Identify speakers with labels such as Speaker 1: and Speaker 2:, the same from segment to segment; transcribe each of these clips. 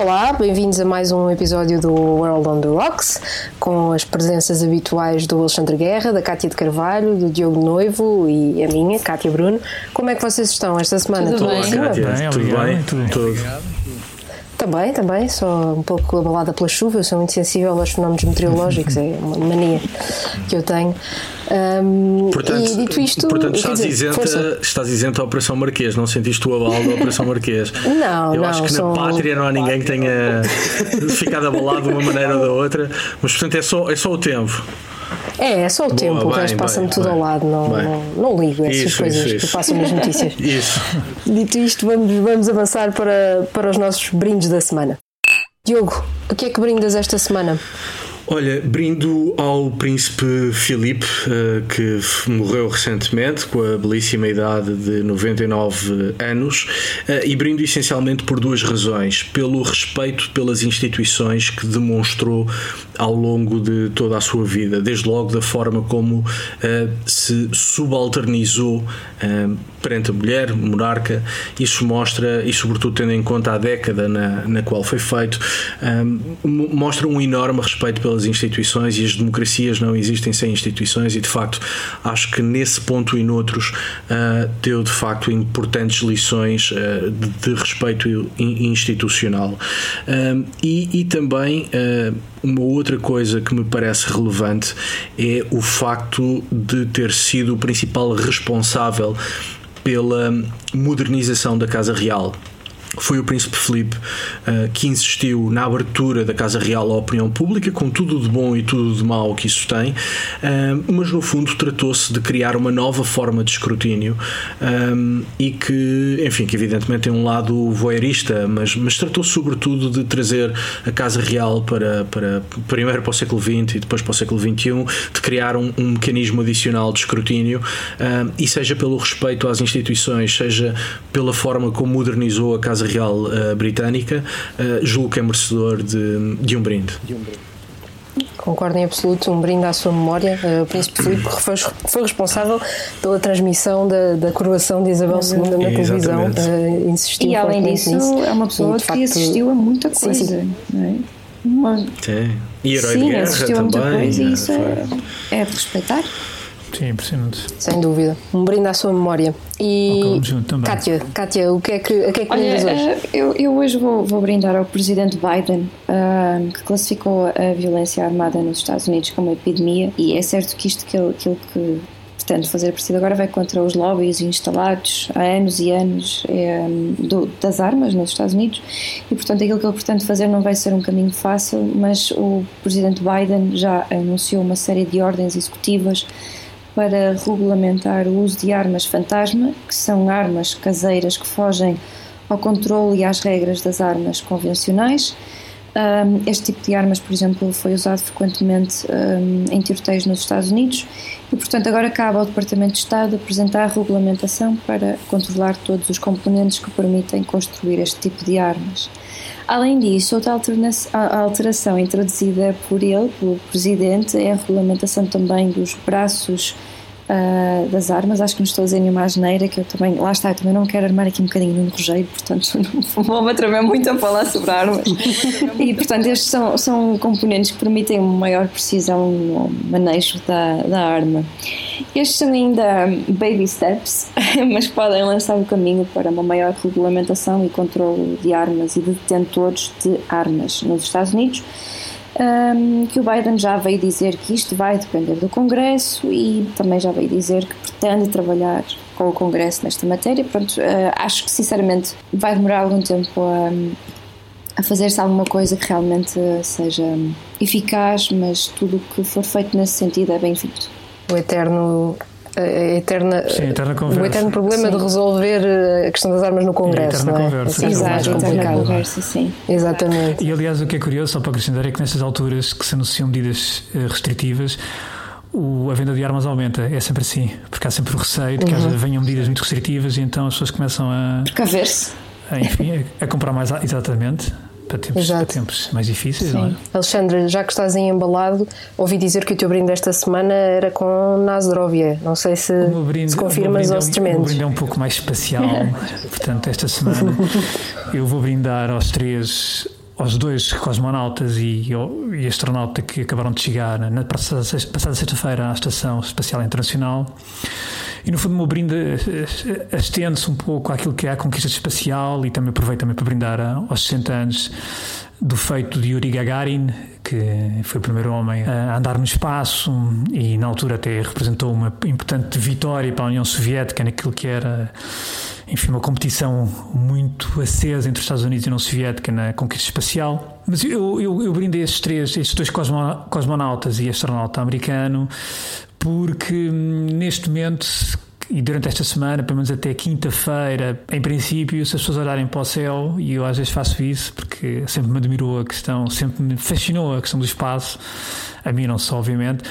Speaker 1: Olá, bem-vindos a mais um episódio do World on the Rocks, com as presenças habituais do Alexandre Guerra, da Cátia de Carvalho, do Diogo Noivo e a minha, Cátia Bruno. Como é que vocês estão esta semana?
Speaker 2: Tudo,
Speaker 3: bem,
Speaker 2: Cátia? Tudo bem? Tudo. Tudo.
Speaker 1: Também, também, só um pouco abalada pela chuva, eu sou muito sensível aos fenómenos meteorológicos, é uma mania que eu tenho. Um,
Speaker 2: portanto,
Speaker 1: e dito isto,
Speaker 2: portanto estás,
Speaker 1: dizer,
Speaker 2: isenta,
Speaker 1: força.
Speaker 2: estás isenta à Operação Marquês, não sentiste o abalo da Operação Marquês?
Speaker 1: Não,
Speaker 2: Eu
Speaker 1: não,
Speaker 2: acho que na pátria não há ninguém que tenha ficado abalado de uma maneira ou da outra, mas portanto é só, é só o tempo.
Speaker 1: É, é só o tempo, o
Speaker 2: bem,
Speaker 1: resto passa-me tudo
Speaker 2: bem,
Speaker 1: ao lado, não, não, não ligo essas
Speaker 2: Isso,
Speaker 1: coisas
Speaker 2: isso,
Speaker 1: que passam nas notícias.
Speaker 2: Isso.
Speaker 1: Dito isto, vamos, vamos avançar para, para os nossos brindes da semana. Diogo, o que é que brindas esta semana?
Speaker 2: Olha, brindo ao príncipe Filipe, eh, que morreu recentemente, com a belíssima idade de 99 anos, eh, e brindo essencialmente por duas razões. Pelo respeito pelas instituições que demonstrou ao longo de toda a sua vida, desde logo da forma como eh, se subalternizou perante a mulher, monarca, isso mostra, e sobretudo tendo em conta a década na, na qual foi feito, um, mo- mostra um enorme respeito pelas instituições e as democracias não existem sem instituições e de facto acho que nesse ponto e noutros uh, deu de facto importantes lições uh, de, de respeito in- institucional. Um, e, e também uh, uma outra coisa que me parece relevante é o facto de ter sido o principal responsável pela modernização da Casa Real. Foi o Príncipe Filipe uh, que insistiu na abertura da Casa Real à opinião pública, com tudo de bom e tudo de mau que isso tem, uh, mas no fundo tratou-se de criar uma nova forma de escrutínio um, e que, enfim, que evidentemente tem um lado voyeurista, mas, mas tratou-se sobretudo de trazer a Casa Real para, para primeiro para o século XX e depois para o século XXI, de criar um, um mecanismo adicional de escrutínio um, e seja pelo respeito às instituições, seja pela forma como modernizou a Casa Real uh, Britânica, uh, julgo que é merecedor de, de um brinde.
Speaker 1: Concordo em absoluto, um brinde à sua memória. Uh, O Príncipe Filipe foi, foi responsável pela transmissão da, da coroação de Isabel II na televisão. Uh, insistiu
Speaker 4: E além disso,
Speaker 1: nisso.
Speaker 4: é uma
Speaker 1: E,
Speaker 4: pessoa
Speaker 1: de
Speaker 4: que
Speaker 1: facto,
Speaker 4: assistiu a muita
Speaker 1: sim,
Speaker 4: coisa.
Speaker 1: sim.
Speaker 4: não é? Uma-
Speaker 2: Sim. E herói
Speaker 4: Sim,
Speaker 2: de guerra
Speaker 4: assistiu a
Speaker 2: também.
Speaker 4: muita coisa e isso
Speaker 2: foi-
Speaker 4: é, é de respeitar.
Speaker 3: Sim, impressionante.
Speaker 1: Sem dúvida. Um brinde à sua memória. E
Speaker 3: Ok, vamos junto também.
Speaker 1: Kátia, Kátia, o que é que, a que é que
Speaker 4: Olha,
Speaker 1: hoje?
Speaker 4: eh, eu, eu hoje vou, vou brindar ao presidente Biden, ah, que classificou a violência armada nos Estados Unidos como uma epidemia, e é certo que isto que ele, aquilo que pretende fazer a partir de agora vai contra os lobbies instalados há anos e anos eh, do- das armas nos Estados Unidos, e portanto aquilo que ele pretende fazer não vai ser um caminho fácil, mas o presidente Biden já anunciou uma série de ordens executivas para regulamentar o uso de armas fantasma, que são armas caseiras que fogem ao controle e às regras das armas convencionais. Este tipo de armas, por exemplo, foi usado frequentemente em tiroteios nos Estados Unidos e, portanto, agora cabe ao Departamento de Estado apresentar a regulamentação para controlar todos os componentes que permitem construir este tipo de armas. Além disso, outra alteração introduzida por ele, pelo Presidente, é a regulamentação também dos braços ah, das armas. Acho que não estou a dizer nenhuma asneira, que eu também, lá está, eu também não quero armar aqui um bocadinho no rojeiro, portanto não vou-me atrever muito a falar sobre armas. E, portanto, estes são, são componentes que permitem uma maior precisão no manejo da, da arma. Estes são ainda baby steps, mas podem lançar o caminho para uma maior regulamentação e controle de armas e de detentores de armas nos Estados Unidos. Um, que o Biden já veio dizer que isto vai depender do Congresso e também já veio dizer que pretende trabalhar com o Congresso nesta matéria. Pronto, uh, acho que sinceramente vai demorar algum tempo a, a fazer-se alguma coisa que realmente seja eficaz, mas tudo o que for feito nesse sentido é bem-vindo.
Speaker 1: O eterno eterna,
Speaker 3: Sim, a eterna conversa.
Speaker 1: o eterno problema
Speaker 4: Sim.
Speaker 1: de resolver a questão das armas no Congresso,
Speaker 3: eterna
Speaker 1: não é?
Speaker 3: conversa.
Speaker 1: É sempre mais
Speaker 4: Exato,
Speaker 1: complicado.
Speaker 4: conversa, sim.
Speaker 1: Exatamente.
Speaker 3: E aliás, o que é curioso, só para acrescentar, é que nestas alturas que se anunciam medidas eh, restritivas, o- a venda de armas aumenta. É sempre assim, porque há sempre o receio de que haja- venham medidas muito restritivas e então as pessoas começam a,
Speaker 4: Precaver-se.
Speaker 3: a, enfim, a, a comprar mais exatamente para tempos, para tempos mais difíceis, não é?
Speaker 4: Sim.
Speaker 1: Alexandre, já que estás aí embalado, ouvi dizer que o teu brinde desta semana era com Nasdrovia. Não sei se,
Speaker 3: O brinde,
Speaker 1: se
Speaker 3: o
Speaker 1: confirmas
Speaker 3: é
Speaker 1: ou se
Speaker 3: O meu
Speaker 1: desmentes.
Speaker 3: brinde é um pouco mais espacial. Portanto, esta semana eu vou brindar aos três, aos dois cosmonautas e, e astronauta que acabaram de chegar na passada sexta-feira à Estação Espacial Internacional. E no fundo, o meu brinde estende-se um pouco àquilo que é a conquista espacial e também aproveito também para brindar aos 60 anos do feito de Yuri Gagarin, que foi o primeiro homem a andar no espaço e na altura até representou uma importante vitória para a União Soviética naquilo que era, enfim, uma competição muito acesa entre os Estados Unidos e a União Soviética na conquista espacial. Mas eu, eu, eu brindei estes três, estes dois cosmo- cosmonautas e astronauta americano porque hum, neste momento e durante esta semana, pelo menos até quinta-feira, em princípio, se as pessoas olharem para o céu, e eu às vezes faço isso porque sempre me admirou a questão, sempre me fascinou a questão do espaço, a mim não só, obviamente,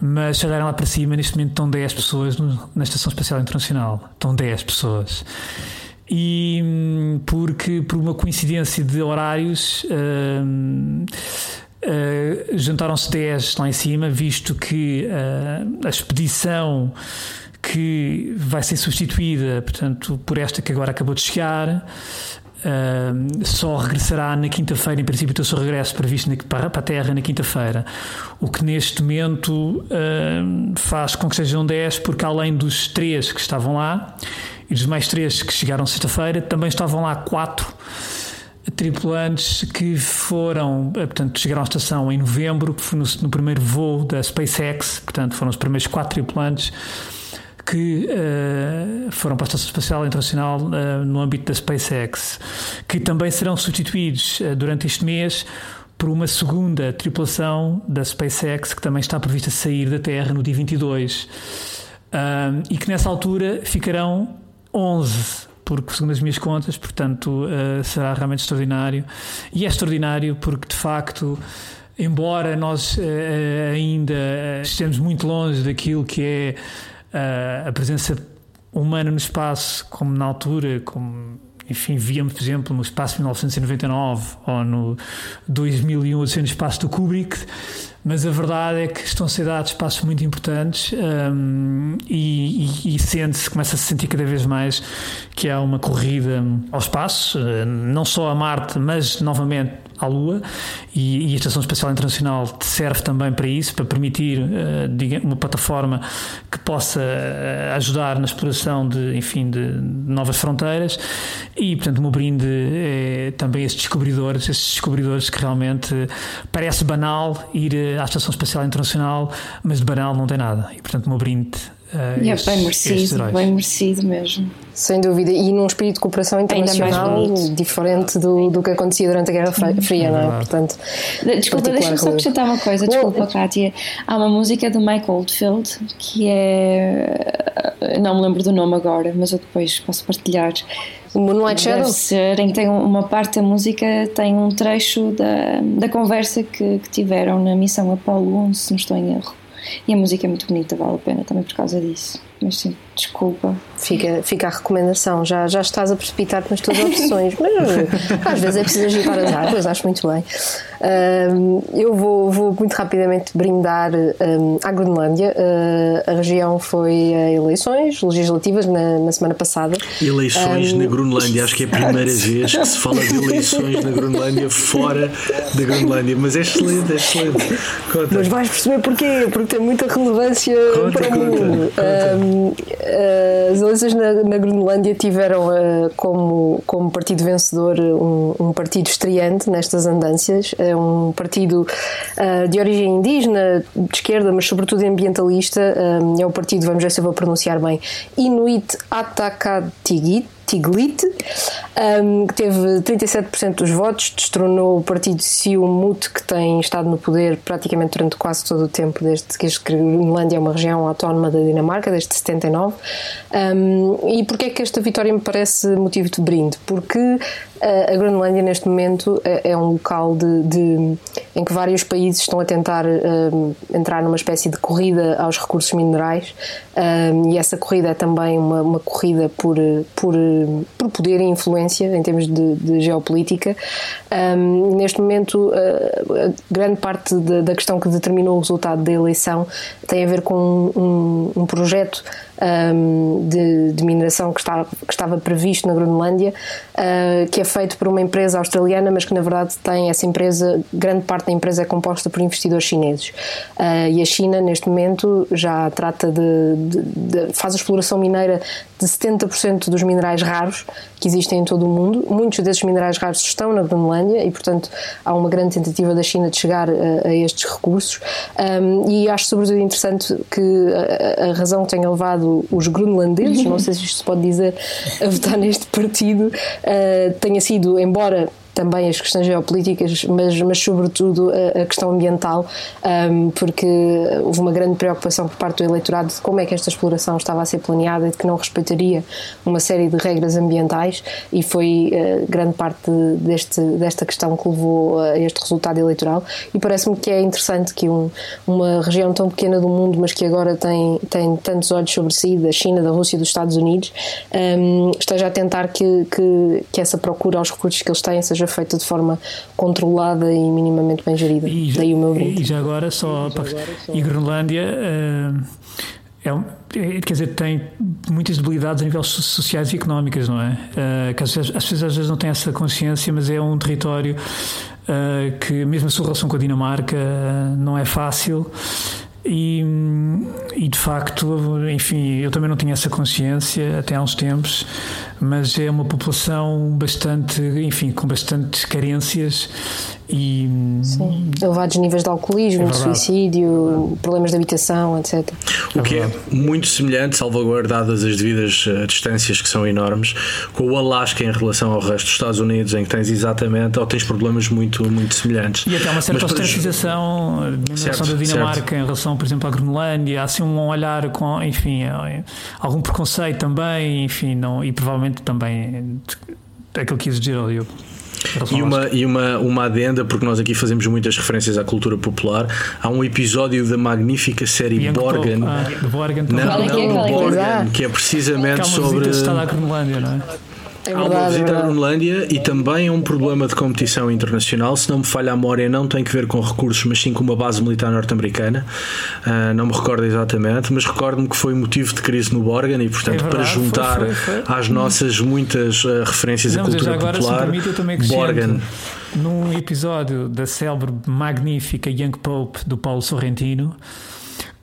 Speaker 3: mas se olharem lá para cima, neste momento estão 10 pessoas na Estação Espacial Internacional. Estão 10 pessoas. E hum, porque, por uma coincidência de horários, hum, Uh, juntaram-se 10 lá em cima, visto que uh, a expedição que vai ser substituída, portanto, por esta que agora acabou de chegar, uh, só regressará na quinta-feira, em princípio, o seu regresso previsto na, para, a Terra na quinta-feira. O que neste momento uh, faz com que sejam 10, porque além dos 3 que estavam lá e dos mais 3 que chegaram sexta-feira, também estavam lá 4 tripulantes que foram, eh, portanto, chegaram à estação em novembro, no, no primeiro voo da SpaceX, portanto, foram os primeiros quatro tripulantes que uh, foram para a Estação Espacial Internacional uh, no âmbito da SpaceX, que também serão substituídos uh, durante este mês por uma segunda tripulação da SpaceX que também está prevista sair da Terra no dia 22 e que nessa altura ficarão 11 porque segundo as minhas contas, portanto, uh, será realmente extraordinário. E é extraordinário porque, de facto, embora nós uh, ainda estejamos muito longe daquilo que é uh, a presença humana no espaço, como na altura, como enfim, víamos, por exemplo, no espaço de 1999 ou no 2001, o espaço do Kubrick, mas a verdade é que estão a ser dados passos muito importantes um, e, e, e sente-se, começa a se sentir cada vez mais que há uma corrida ao espaço, não só a Marte, mas novamente à Lua, e, e a Estação Espacial Internacional serve também para isso, para permitir uh, uma plataforma que possa uh, ajudar na exploração de, enfim, de novas fronteiras. E, portanto, o meu brinde é também esses descobridores, esses descobridores que realmente parece banal ir à Estação Espacial Internacional, mas de banal não tem nada. E, portanto, o meu brinde. Uh,
Speaker 4: e é bem merecido, bem merecido mesmo.
Speaker 1: Sem dúvida, e num espírito de cooperação internacional diferente do, do que acontecia durante a Guerra Fria, é não é? Portanto,
Speaker 4: desculpa, deixa-me só acrescentar uma coisa, desculpa, Kátia. Há uma música do Mike Oldfield que é. Não me lembro do nome agora, mas eu depois posso partilhar.
Speaker 1: O Moonlight Shadow?
Speaker 4: Deve ser, em que tem uma parte da música, tem um trecho da, da conversa que, que tiveram na missão Apollo 11, se não estou em erro. E a música é muito bonita, vale a pena também por causa disso. Mas sim, desculpa.
Speaker 1: Fica, fica a recomendação. Já, já estás a precipitar-te nas tuas opções, mas às vezes é preciso agitar as águas, acho muito bem. Um, eu vou, vou muito rapidamente brindar um, à Groenlândia. Uh, a região foi a eleições legislativas na, na semana passada.
Speaker 2: Eleições um, na Groenlândia, acho que é a primeira vez que se fala de eleições na Groenlândia fora da Groenlândia, mas é excelente, é excelente. Conta.
Speaker 1: Mas vais perceber porquê, porque tem muita relevância
Speaker 2: conta,
Speaker 1: para o
Speaker 2: conta,
Speaker 1: mundo.
Speaker 2: Conta.
Speaker 1: As eleições na, na Groenlândia tiveram uh, como, como partido vencedor um, um, partido estreante nestas andâncias, é um partido uh, de origem indígena, de esquerda, mas sobretudo ambientalista. Um, é o partido, vamos ver se eu vou pronunciar bem, Inuit Ataqatigiit Tiglit, um, que teve 37% dos votos, destronou o partido Siumut, que tem estado no poder praticamente durante quase todo o tempo, desde que a Groenlândia é uma região autónoma da Dinamarca, desde 79. Um, e porquê é que esta vitória me parece motivo de brinde? Porque a Groenlândia, neste momento, é, é um local de, de, em que vários países estão a tentar um, entrar numa espécie de corrida aos recursos minerais um, e essa corrida é também uma, uma, corrida por, por, por poder e influência em termos de, de geopolítica. Um, neste momento, grande parte da, questão que determinou o resultado da eleição tem a ver com um projeto um, de, de, mineração que, está, que estava previsto na Groenlândia, uh, que é feito por uma empresa australiana, mas que na verdade tem essa empresa, grande parte da empresa é composta por investidores chineses. Uh, e a China, neste momento, já trata de, de, de faz a exploração mineira de 70% dos minerais raros que existem em todo o mundo. Muitos desses minerais raros estão na Groenlândia e, portanto, há uma grande tentativa da China de chegar a, a estes recursos. Um, e acho sobretudo interessante que a, a razão que tenha levado os groenlandeses, não sei se isto se pode dizer, a votar neste partido, uh, tenha sido, embora também as questões geopolíticas, mas, mas sobretudo a, a questão ambiental, um, porque houve uma grande preocupação por parte do eleitorado de como é que esta exploração estava a ser planeada e de que não respeitaria uma série de regras ambientais e foi uh, grande parte deste, desta questão que levou a este resultado eleitoral. E parece-me que é interessante que um, uma região tão pequena do mundo, mas que agora tem, tem tantos olhos sobre si, da China, da Rússia e dos Estados Unidos, um, esteja a tentar que, que, que essa procura aos recursos que eles têm seja feita de forma controlada e minimamente bem gerida.
Speaker 3: E já,
Speaker 1: Daí o meu.
Speaker 3: E já agora só, e, agora só... e Groenlândia uh, é, quer dizer, tem muitas debilidades a nível sociais e económicas, não é? Uh, que as, as pessoas às vezes não têm essa consciência, mas é um território uh, que, mesmo a sua relação com a Dinamarca, não é fácil. E, e, de facto, enfim, eu também não tinha essa consciência até há uns tempos, mas é uma população bastante, enfim, com bastantes carências e
Speaker 1: Sim. elevados níveis de alcoolismo, é de suicídio, problemas de habitação, etc.
Speaker 2: O que é muito semelhante, salvaguardadas as devidas uh, distâncias que são enormes, com o Alasca em relação ao resto dos Estados Unidos, em que tens exatamente ou tens problemas muito, muito semelhantes.
Speaker 3: E até uma certa ostracização eh, na relação da Dinamarca certo. em relação, por exemplo, à Groenlândia, há assim um olhar com, enfim, eh, algum preconceito também, enfim, não, e provavelmente também aquilo que quis dizer ao Diogo.
Speaker 2: E uma, e uma, uma adenda, porque nós aqui fazemos muitas referências à cultura popular. Há um episódio da magnífica série Young Borgen.
Speaker 3: Ah, Borgen
Speaker 2: não, não, não, Borgen, que é precisamente que sobre.
Speaker 3: Está à Groenlândia, não é?
Speaker 1: É verdade, há uma
Speaker 2: visita
Speaker 1: é
Speaker 2: à Groenlândia e também é um problema de competição internacional. Se não me falha a memória, não tem que ver com recursos, mas sim com uma base militar norte-americana. Uh, não me recordo exatamente, mas recordo-me que foi motivo de crise no Borgen e, portanto, é verdade, para juntar foi, foi, foi. às nossas muitas uh, referências não, à cultura agora, popular,
Speaker 3: permite, eu também Borgen. Num episódio da célebre magnífica Young Pope do Paulo Sorrentino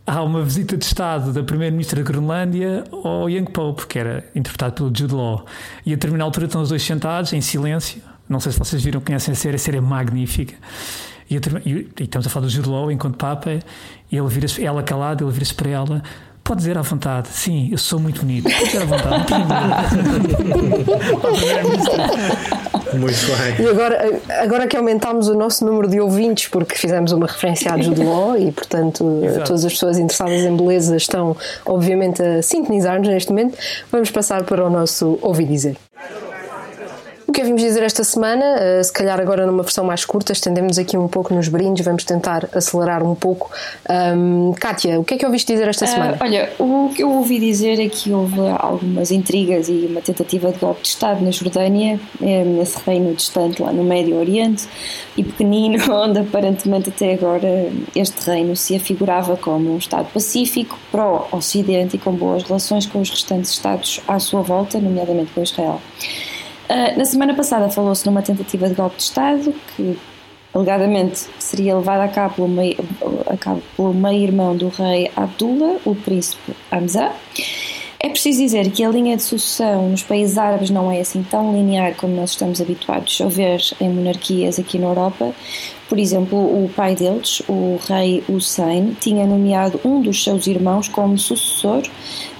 Speaker 3: há uma visita de Estado da Primeira-Ministra da Groenlândia ao Young Pope, que era interpretado pelo Jude Law. E a determinada altura estão os dois sentados, em silêncio. Não sei se vocês viram, conhecem a série, a série é magnífica. E, e, e estamos a falar do Jude Law enquanto Papa, ele vira ela calada, ele vira-se para ela. Pode dizer à vontade, sim, eu sou muito bonito. Pode dizer à vontade,
Speaker 2: Muito bem.
Speaker 1: E agora, agora que aumentámos o nosso número de ouvintes, porque fizemos uma referência à Jude Law e, portanto, Exato. todas as pessoas interessadas em beleza estão, obviamente, a sintonizar-nos neste momento, vamos passar para o nosso Ouvi Dizer. O que é vimos dizer esta semana, uh, se calhar agora numa versão mais curta, estendemos aqui um pouco nos brindes, vamos tentar acelerar um pouco. Um, Kátia, o que é que ouviste dizer esta semana? Uh,
Speaker 4: olha, o que eu ouvi dizer é que houve algumas intrigas e uma tentativa de golpe de Estado na Jordânia, é, nesse reino distante lá no Médio Oriente e pequenino, onde aparentemente até agora este reino se afigurava como um Estado pacífico, pró-Ocidente e com boas relações com os restantes Estados à sua volta, nomeadamente com Israel. Uh, na semana passada falou-se numa tentativa de golpe de Estado que alegadamente seria levada a cabo pelo meio-irmão meio do rei Abdullah, o príncipe Hamza. É preciso dizer que a linha de sucessão nos países árabes não é assim tão linear como nós estamos habituados a ver em monarquias aqui na Europa, por exemplo, o pai deles, o rei Hussein, tinha nomeado um dos seus irmãos como sucessor,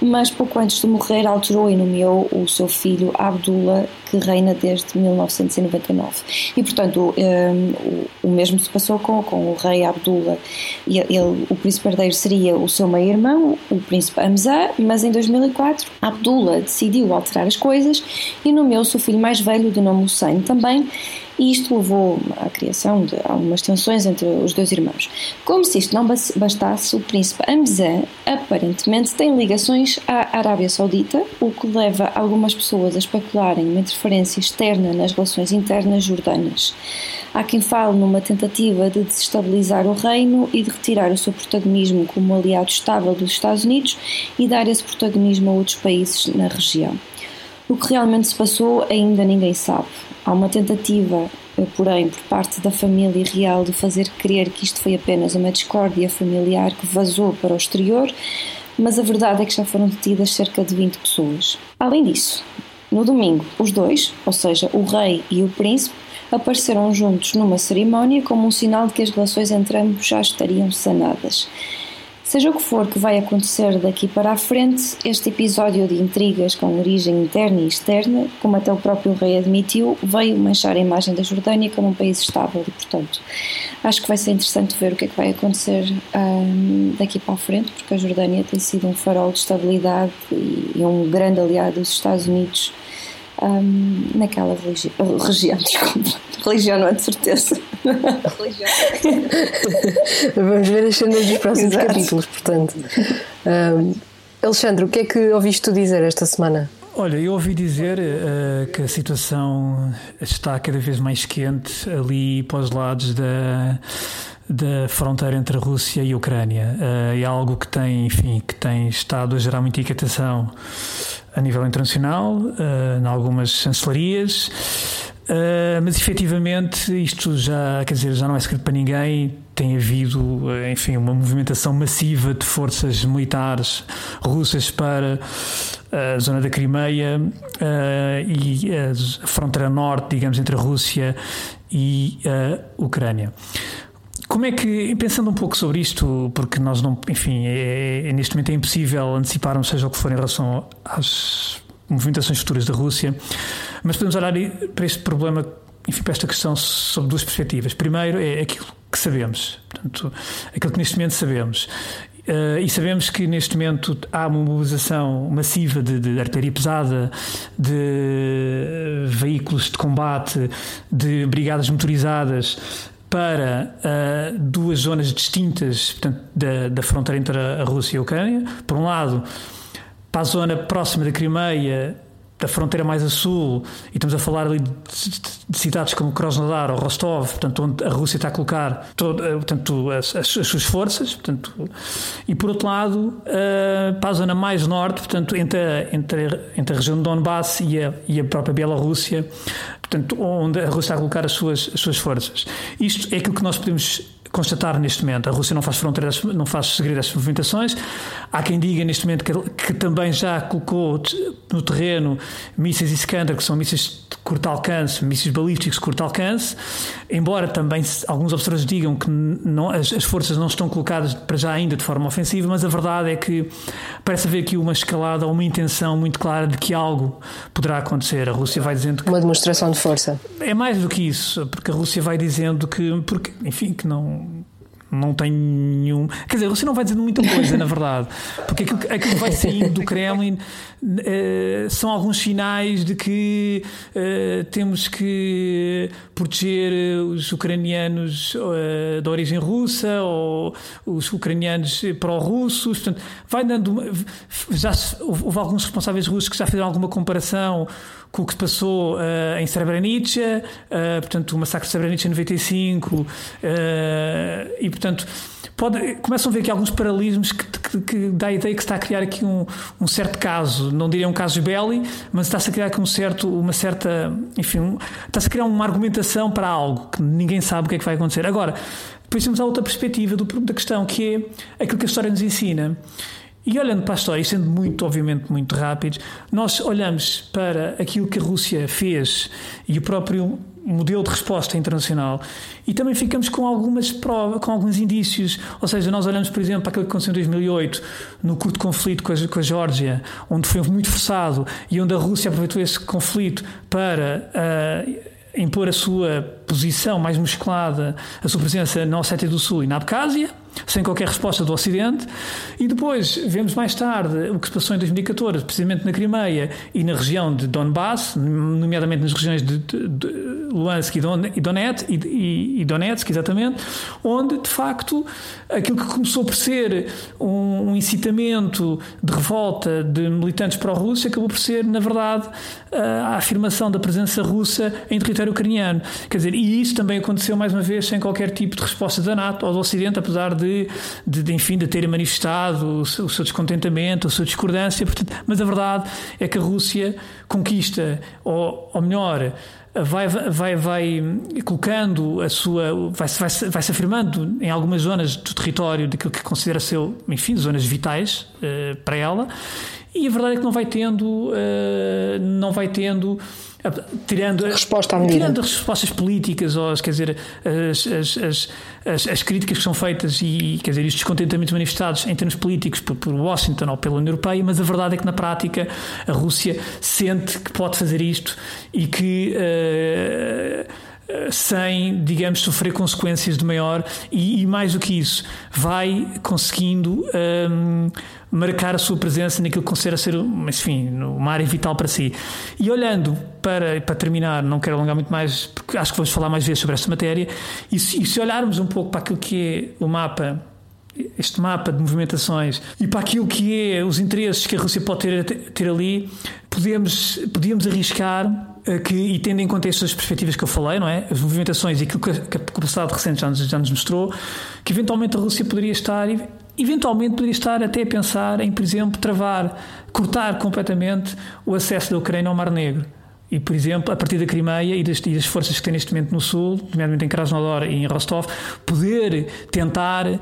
Speaker 4: mas pouco antes de morrer alterou e nomeou o seu filho Abdullah, que reina desde 1999. E, portanto, um, o mesmo se passou com, com o rei Abdullah. Ele, o príncipe herdeiro seria o seu meio-irmão, o príncipe Hamza, mas em 2004 Abdullah decidiu alterar as coisas e nomeou o filho mais velho, de nome Hussein também, e isto levou à criação de algumas tensões entre os dois irmãos. Como se isto não bastasse, o príncipe Hamza aparentemente tem ligações à Arábia Saudita, o que leva algumas pessoas a especularem uma interferência externa nas relações internas jordanas. Há quem fale numa tentativa de desestabilizar o reino e de retirar o seu protagonismo como aliado estável dos Estados Unidos e dar esse protagonismo a outros países na região. O que realmente se passou ainda ninguém sabe. Há uma tentativa, eh, porém, por parte da família real de fazer crer que isto foi apenas uma discórdia familiar que vazou para o exterior, mas a verdade é que já foram detidas cerca de 20 pessoas. Além disso, no domingo, os dois, ou seja, o rei e o príncipe, apareceram juntos numa cerimónia como um sinal de que as relações entre ambos já estariam sanadas. Seja o que for que vai acontecer daqui para a frente, este episódio de intrigas com origem interna e externa, como até o próprio rei admitiu, veio manchar a imagem da Jordânia como um país estável e, portanto, acho que vai ser interessante ver o que é que vai acontecer daqui para a frente, porque a Jordânia tem sido um farol de estabilidade e, e um grande aliado dos Estados Unidos um, naquela religi região, desculpa. Religião não é de certeza.
Speaker 1: Vamos ver as cenas dos próximos Exato. capítulos, portanto. Um, Alexandre, o que é que ouviste tu dizer esta semana?
Speaker 3: Olha, eu ouvi dizer uh, que a situação está cada vez mais quente ali para os lados da, da fronteira entre a Rússia e a Ucrânia. Uh, é algo que tem, enfim, que tem estado a gerar muita inquietação a nível internacional, uh, em algumas chancelarias. Uh, mas efetivamente isto já, quer dizer, já não é segredo para ninguém. Tem havido, enfim, uma movimentação massiva de forças militares russas para a zona da Crimeia e a fronteira norte, digamos, entre a Rússia e a Ucrânia. Como é que, pensando um pouco sobre isto, porque nós não, enfim, é, é, neste momento é impossível anteciparmos, seja o que for, em relação às movimentações futuras da Rússia, mas podemos olhar para este problema, enfim, para esta questão sob duas perspectivas. Primeiro é aquilo que sabemos, portanto, aquilo que neste momento sabemos. Uh, e sabemos que neste momento há uma mobilização massiva de, de artilharia pesada, de veículos de combate, de brigadas motorizadas para uh, duas zonas distintas portanto, da, da, fronteira entre a Rússia e a Ucrânia. Por um lado, para a zona próxima da Crimeia, da fronteira mais a sul, e estamos a falar ali de, de cidades como Krasnodar ou Rostov, portanto, onde a Rússia está a colocar todo, eh, portanto, as, as, as, suas forças, portanto, e por outro lado, uh, para a zona mais norte, portanto, entre a, entre, entre a região de Donbass e a, e a própria Bielorrússia, portanto, onde a Rússia está a colocar as suas, as suas forças. Isto é aquilo que nós podemos constatar neste momento. A Rússia não faz fronteiras, não faz segredo das movimentações. Há quem diga neste momento que, que também já colocou no terreno mísseis Iskander, que são mísseis de curto alcance, mísseis balísticos de curto alcance, embora também alguns observadores digam que não, as, as, forças não estão colocadas para já ainda de forma ofensiva, mas a verdade é que parece haver aqui uma escalada, uma intenção muito clara de que algo poderá acontecer. A Rússia vai dizendo que...
Speaker 1: Uma demonstração de força.
Speaker 3: É mais do que isso, porque a Rússia vai dizendo que, porque, enfim, que não não tem nenhum. Quer dizer, você não vai dizendo muita coisa, na verdade, porque aquilo, aquilo que vai saindo do Kremlin uh, são alguns sinais de que uh, temos que proteger os ucranianos uh, de origem russa ou os ucranianos pró-russos. Portanto, vai dando. Já houve alguns responsáveis russos que já fizeram alguma comparação com o que se passou uh, em Srebrenica, uh, portanto, o massacre de Srebrenica em 95, uh, e portanto. Pode, começam a ver aqui alguns paralelismos que, que, que, dá a ideia que se está a criar aqui um, um certo caso, não diria um caso belli, mas está-se a criar aqui um certo, uma certa, enfim, um, está-se a criar uma argumentação para algo que ninguém sabe o que é que vai acontecer. Agora, depois temos a outra perspectiva do, da questão, que é aquilo que a história nos ensina E olhando para a história, e sendo muito, obviamente, muito rápidos, nós olhamos para aquilo que a Rússia fez e o próprio modelo de resposta internacional e também ficamos com algumas provas, com alguns indícios. Ou seja, nós olhamos, por exemplo, para aquilo que aconteceu em 2008, no curto conflito com a, com a Geórgia, onde foi muito forçado e onde a Rússia aproveitou esse conflito para. Uh, impor a sua posição mais musculada, a sua presença na Ossétia do Sul e na Abcásia, sem qualquer resposta do Ocidente. E depois vemos mais tarde o que se passou em 2014, precisamente na Crimeia e na região de Donbass, nomeadamente nas regiões de, de, de Luhansk e, Don, e, Donetsk, e, e, Donetsk, exatamente, onde de facto aquilo que começou por ser um, um incitamento de revolta de militantes pró-Rússia acabou por ser, na verdade, a afirmação da presença russa em território ucraniano. Quer dizer, e isso também aconteceu mais uma vez sem qualquer tipo de resposta da NATO ou do Ocidente, apesar de de, de, enfim, de terem manifestado o seu, o seu, descontentamento, a sua discordância. Portanto, mas a verdade é que a Rússia conquista, ou, ou melhor, vai, vai, vai colocando a sua. vai, vai, vai se afirmando em algumas zonas do território daquilo que considera seu, enfim, zonas vitais uh, para ela. E a verdade é que não vai tendo, uh, não vai tendo tirando,
Speaker 1: Resposta
Speaker 3: tirando as respostas políticas ou quer dizer as, as, as, as, críticas que são feitas e quer dizer os descontentamentos manifestados em termos políticos por, por, Washington ou pela União Europeia mas a verdade é que na prática a Rússia sente que pode fazer isto e que uh, sem, digamos, sofrer consequências de maior e, e, mais do que isso, vai conseguindo um, marcar a sua presença naquilo que considera ser, enfim, uma área vital para si. E olhando para, para terminar, não quero alongar muito mais, porque acho que vamos falar mais vezes sobre esta matéria, e se, e se olharmos um pouco para aquilo que é o mapa este mapa de movimentações e para aquilo que é os interesses que a Rússia pode ter, ter ali, podemos, podíamos arriscar que, e tendo em conta estas perspectivas que eu falei, não é? As movimentações e aquilo que a capacidade recente já nos, já nos mostrou, que eventualmente a Rússia poderia estar eventualmente poderia estar até a pensar em, por exemplo, travar, cortar completamente o acesso da Ucrânia ao Mar Negro. E, por exemplo, a partir da Crimeia e das, e das forças que tem neste momento no Sul, nomeadamente em Krasnodar e em Rostov, poder tentar uh,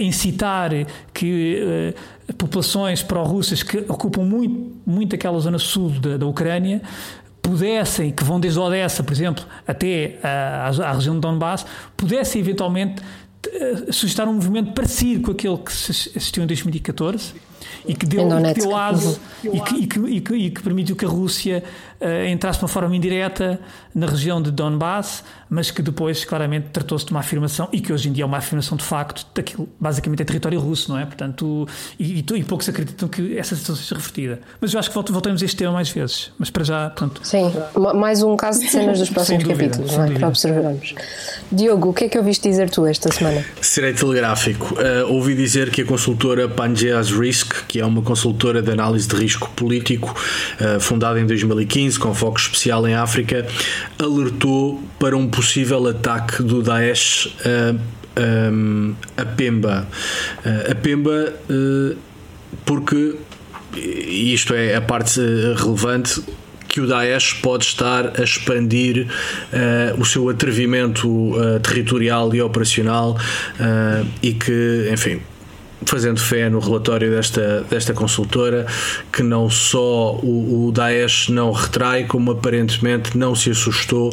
Speaker 3: incitar que uh, populações pró-russas que ocupam muito, muito aquela zona sul da, da Ucrânia pudessem, que vão desde Odessa, por exemplo, até à, região de Donbass, pudessem eventualmente eh, suscitar um movimento parecido com aquele que assistiu em 2014 e que deu, que deu aso e que, e, que, e, que, e que permitiu que a Rússia uh, entrasse de uma forma indireta na região de Donbass, mas que depois claramente tratou-se de uma afirmação e que hoje em dia é uma afirmação de facto daquilo basicamente é território russo, não é? Portanto, e, e, poucos acreditam que essa situação seja revertida. Mas eu acho que voltamos a este tema mais vezes. Mas para já, pronto.
Speaker 1: Sim, mais um caso de cenas dos próximos dúvida, capítulos, não é? Para observarmos. Diogo, o que é que ouviste dizer tu esta semana?
Speaker 2: Serei telegráfico. Uh, ouvi dizer que a consultora Pangeas Risk, que é uma consultora de análise de risco político, uh, fundada em 2015, com foco especial em África, alertou para um possível ataque do Daesh a, a, a Pemba. A Pemba, porque, e isto é a parte relevante, que o Daesh pode estar a expandir uh, o seu atrevimento uh, territorial e operacional uh, e que, enfim, fazendo fé no relatório desta, desta consultora, que não só o, o Daesh não retrai, como aparentemente não se assustou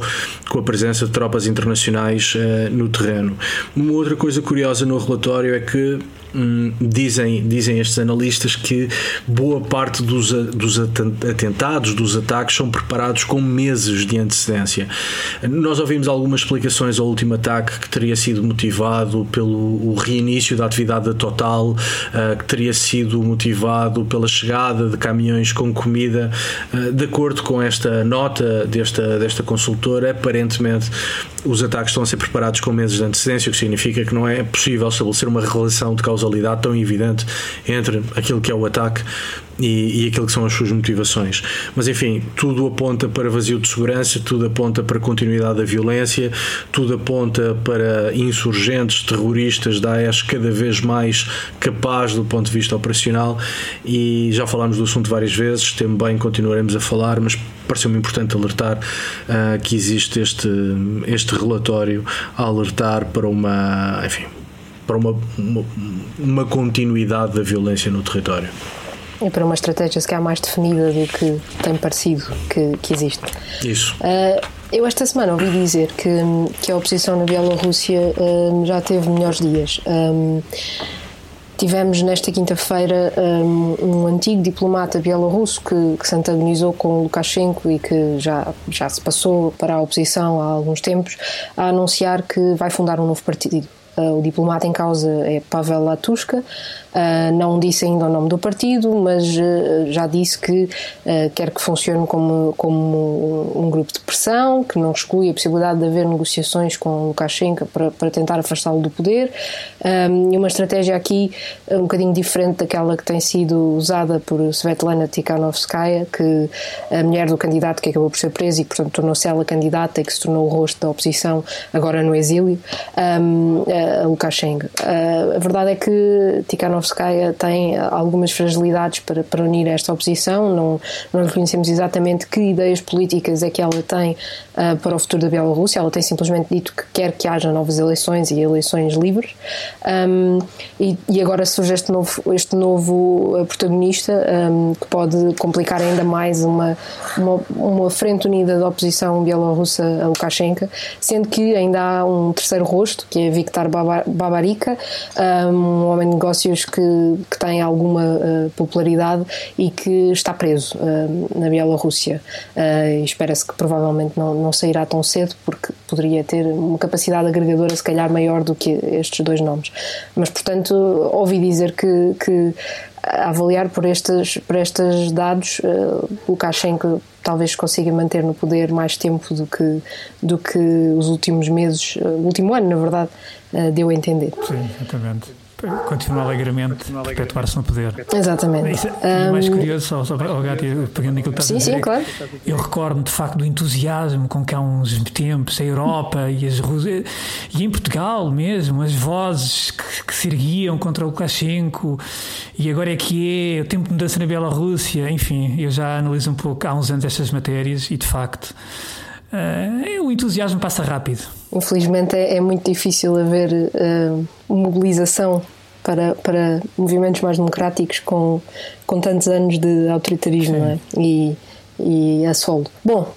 Speaker 2: com a presença de tropas internacionais uh, no terreno. Uma outra coisa curiosa no relatório é que Hum, dizem, dizem estes analistas que boa parte dos, dos atentados, dos ataques, são preparados com meses de antecedência. Nós ouvimos algumas explicações ao último ataque que teria sido motivado pelo reinício da atividade da Total, uh, que teria sido motivado pela chegada de caminhões com comida. Uh, de acordo com esta nota desta, desta consultora, aparentemente os ataques estão a ser preparados com meses de antecedência, o que significa que não é possível estabelecer uma relação de causalidade tão evidente entre aquilo que é o ataque e, e aquilo que são as suas motivações. Mas enfim, tudo aponta para vazio de segurança, tudo aponta para continuidade da violência, tudo aponta para insurgentes, terroristas, Daesh cada vez mais capaz do ponto de vista operacional e já falámos do assunto várias vezes, também continuaremos a falar, mas pareceu-me importante alertar uh, que existe este, este relatório a alertar para uma, enfim, para uma, uma, uma continuidade da violência no território.
Speaker 1: E para uma estratégia se calhar mais definida do que tem parecido que, que existe.
Speaker 2: Isso.
Speaker 1: Uh, eu esta semana ouvi dizer que, que a oposição na Bielorrússia uh, já teve melhores dias. Um, tivemos nesta quinta-feira um, um, antigo diplomata bielorrusso que, que, se antagonizou com Lukashenko e que já, já se passou para a oposição há alguns tempos a anunciar que vai fundar um novo partido. Uh, o diplomata em causa é Pavel Latushka, Uh, não disse ainda o nome do partido, mas uh, já disse que quer que funcione como, como um, grupo de pressão, que não exclui a possibilidade de haver negociações com Lukashenko para, para tentar afastá-lo do poder. Um, uma estratégia aqui um bocadinho diferente daquela que tem sido usada por Svetlana Tikhanovskaya, que a mulher do candidato que acabou por ser preso e, portanto, tornou-se ela candidata e que se tornou o rosto da oposição agora no exílio, um, a Lukashenko. a verdade é que Tikhanovskaya tem algumas fragilidades para, para unir esta oposição. Não, não reconhecemos exatamente que ideias políticas é que ela tem uh, para o futuro da Bielorrússia. Ela tem simplesmente dito que quer que haja novas eleições e eleições livres. Um, e, e, agora surge este novo, este novo protagonista um, que pode complicar ainda mais uma, uma, uma frente unida da oposição bielorrussa a Lukashenko, sendo que ainda há um terceiro rosto, que é Viktor Babarika, um homem de negócios que, que tem alguma uh, popularidade e que está preso na Bielorrússia. Uh, Espera-se que provavelmente não, não sairá tão cedo, porque poderia ter uma capacidade agregadora, se calhar, maior do que estes dois nomes. Mas, portanto, ouvi dizer que, que a avaliar por estes, por estes dados, uh, Lukashenko talvez consiga manter no poder mais tempo do que, do que os últimos meses, uh, o último ano, na verdade, uh, deu a entender.
Speaker 3: Sim, exatamente continua alegremente a perpetuar-se no poder.
Speaker 1: Exatamente.
Speaker 3: Isso, é um... mais curioso, só, só oh, Gati, pegando aquilo que
Speaker 1: sim, a dizer, sim, claro.
Speaker 3: eu recordo-me de facto do entusiasmo com que há uns tempos a Europa e, as, e em Portugal mesmo, as vozes que, que se erguiam contra o Lukashenko e agora é que é o tempo de mudança na Bielorrússia, enfim, eu já analiso um pouco há uns anos estas matérias e de facto. Uh, o entusiasmo passa rápido.
Speaker 1: Infelizmente é, é muito difícil haver uh, mobilização para, para movimentos mais democráticos com, com tantos anos de autoritarismo é? e, e a solo. Bom,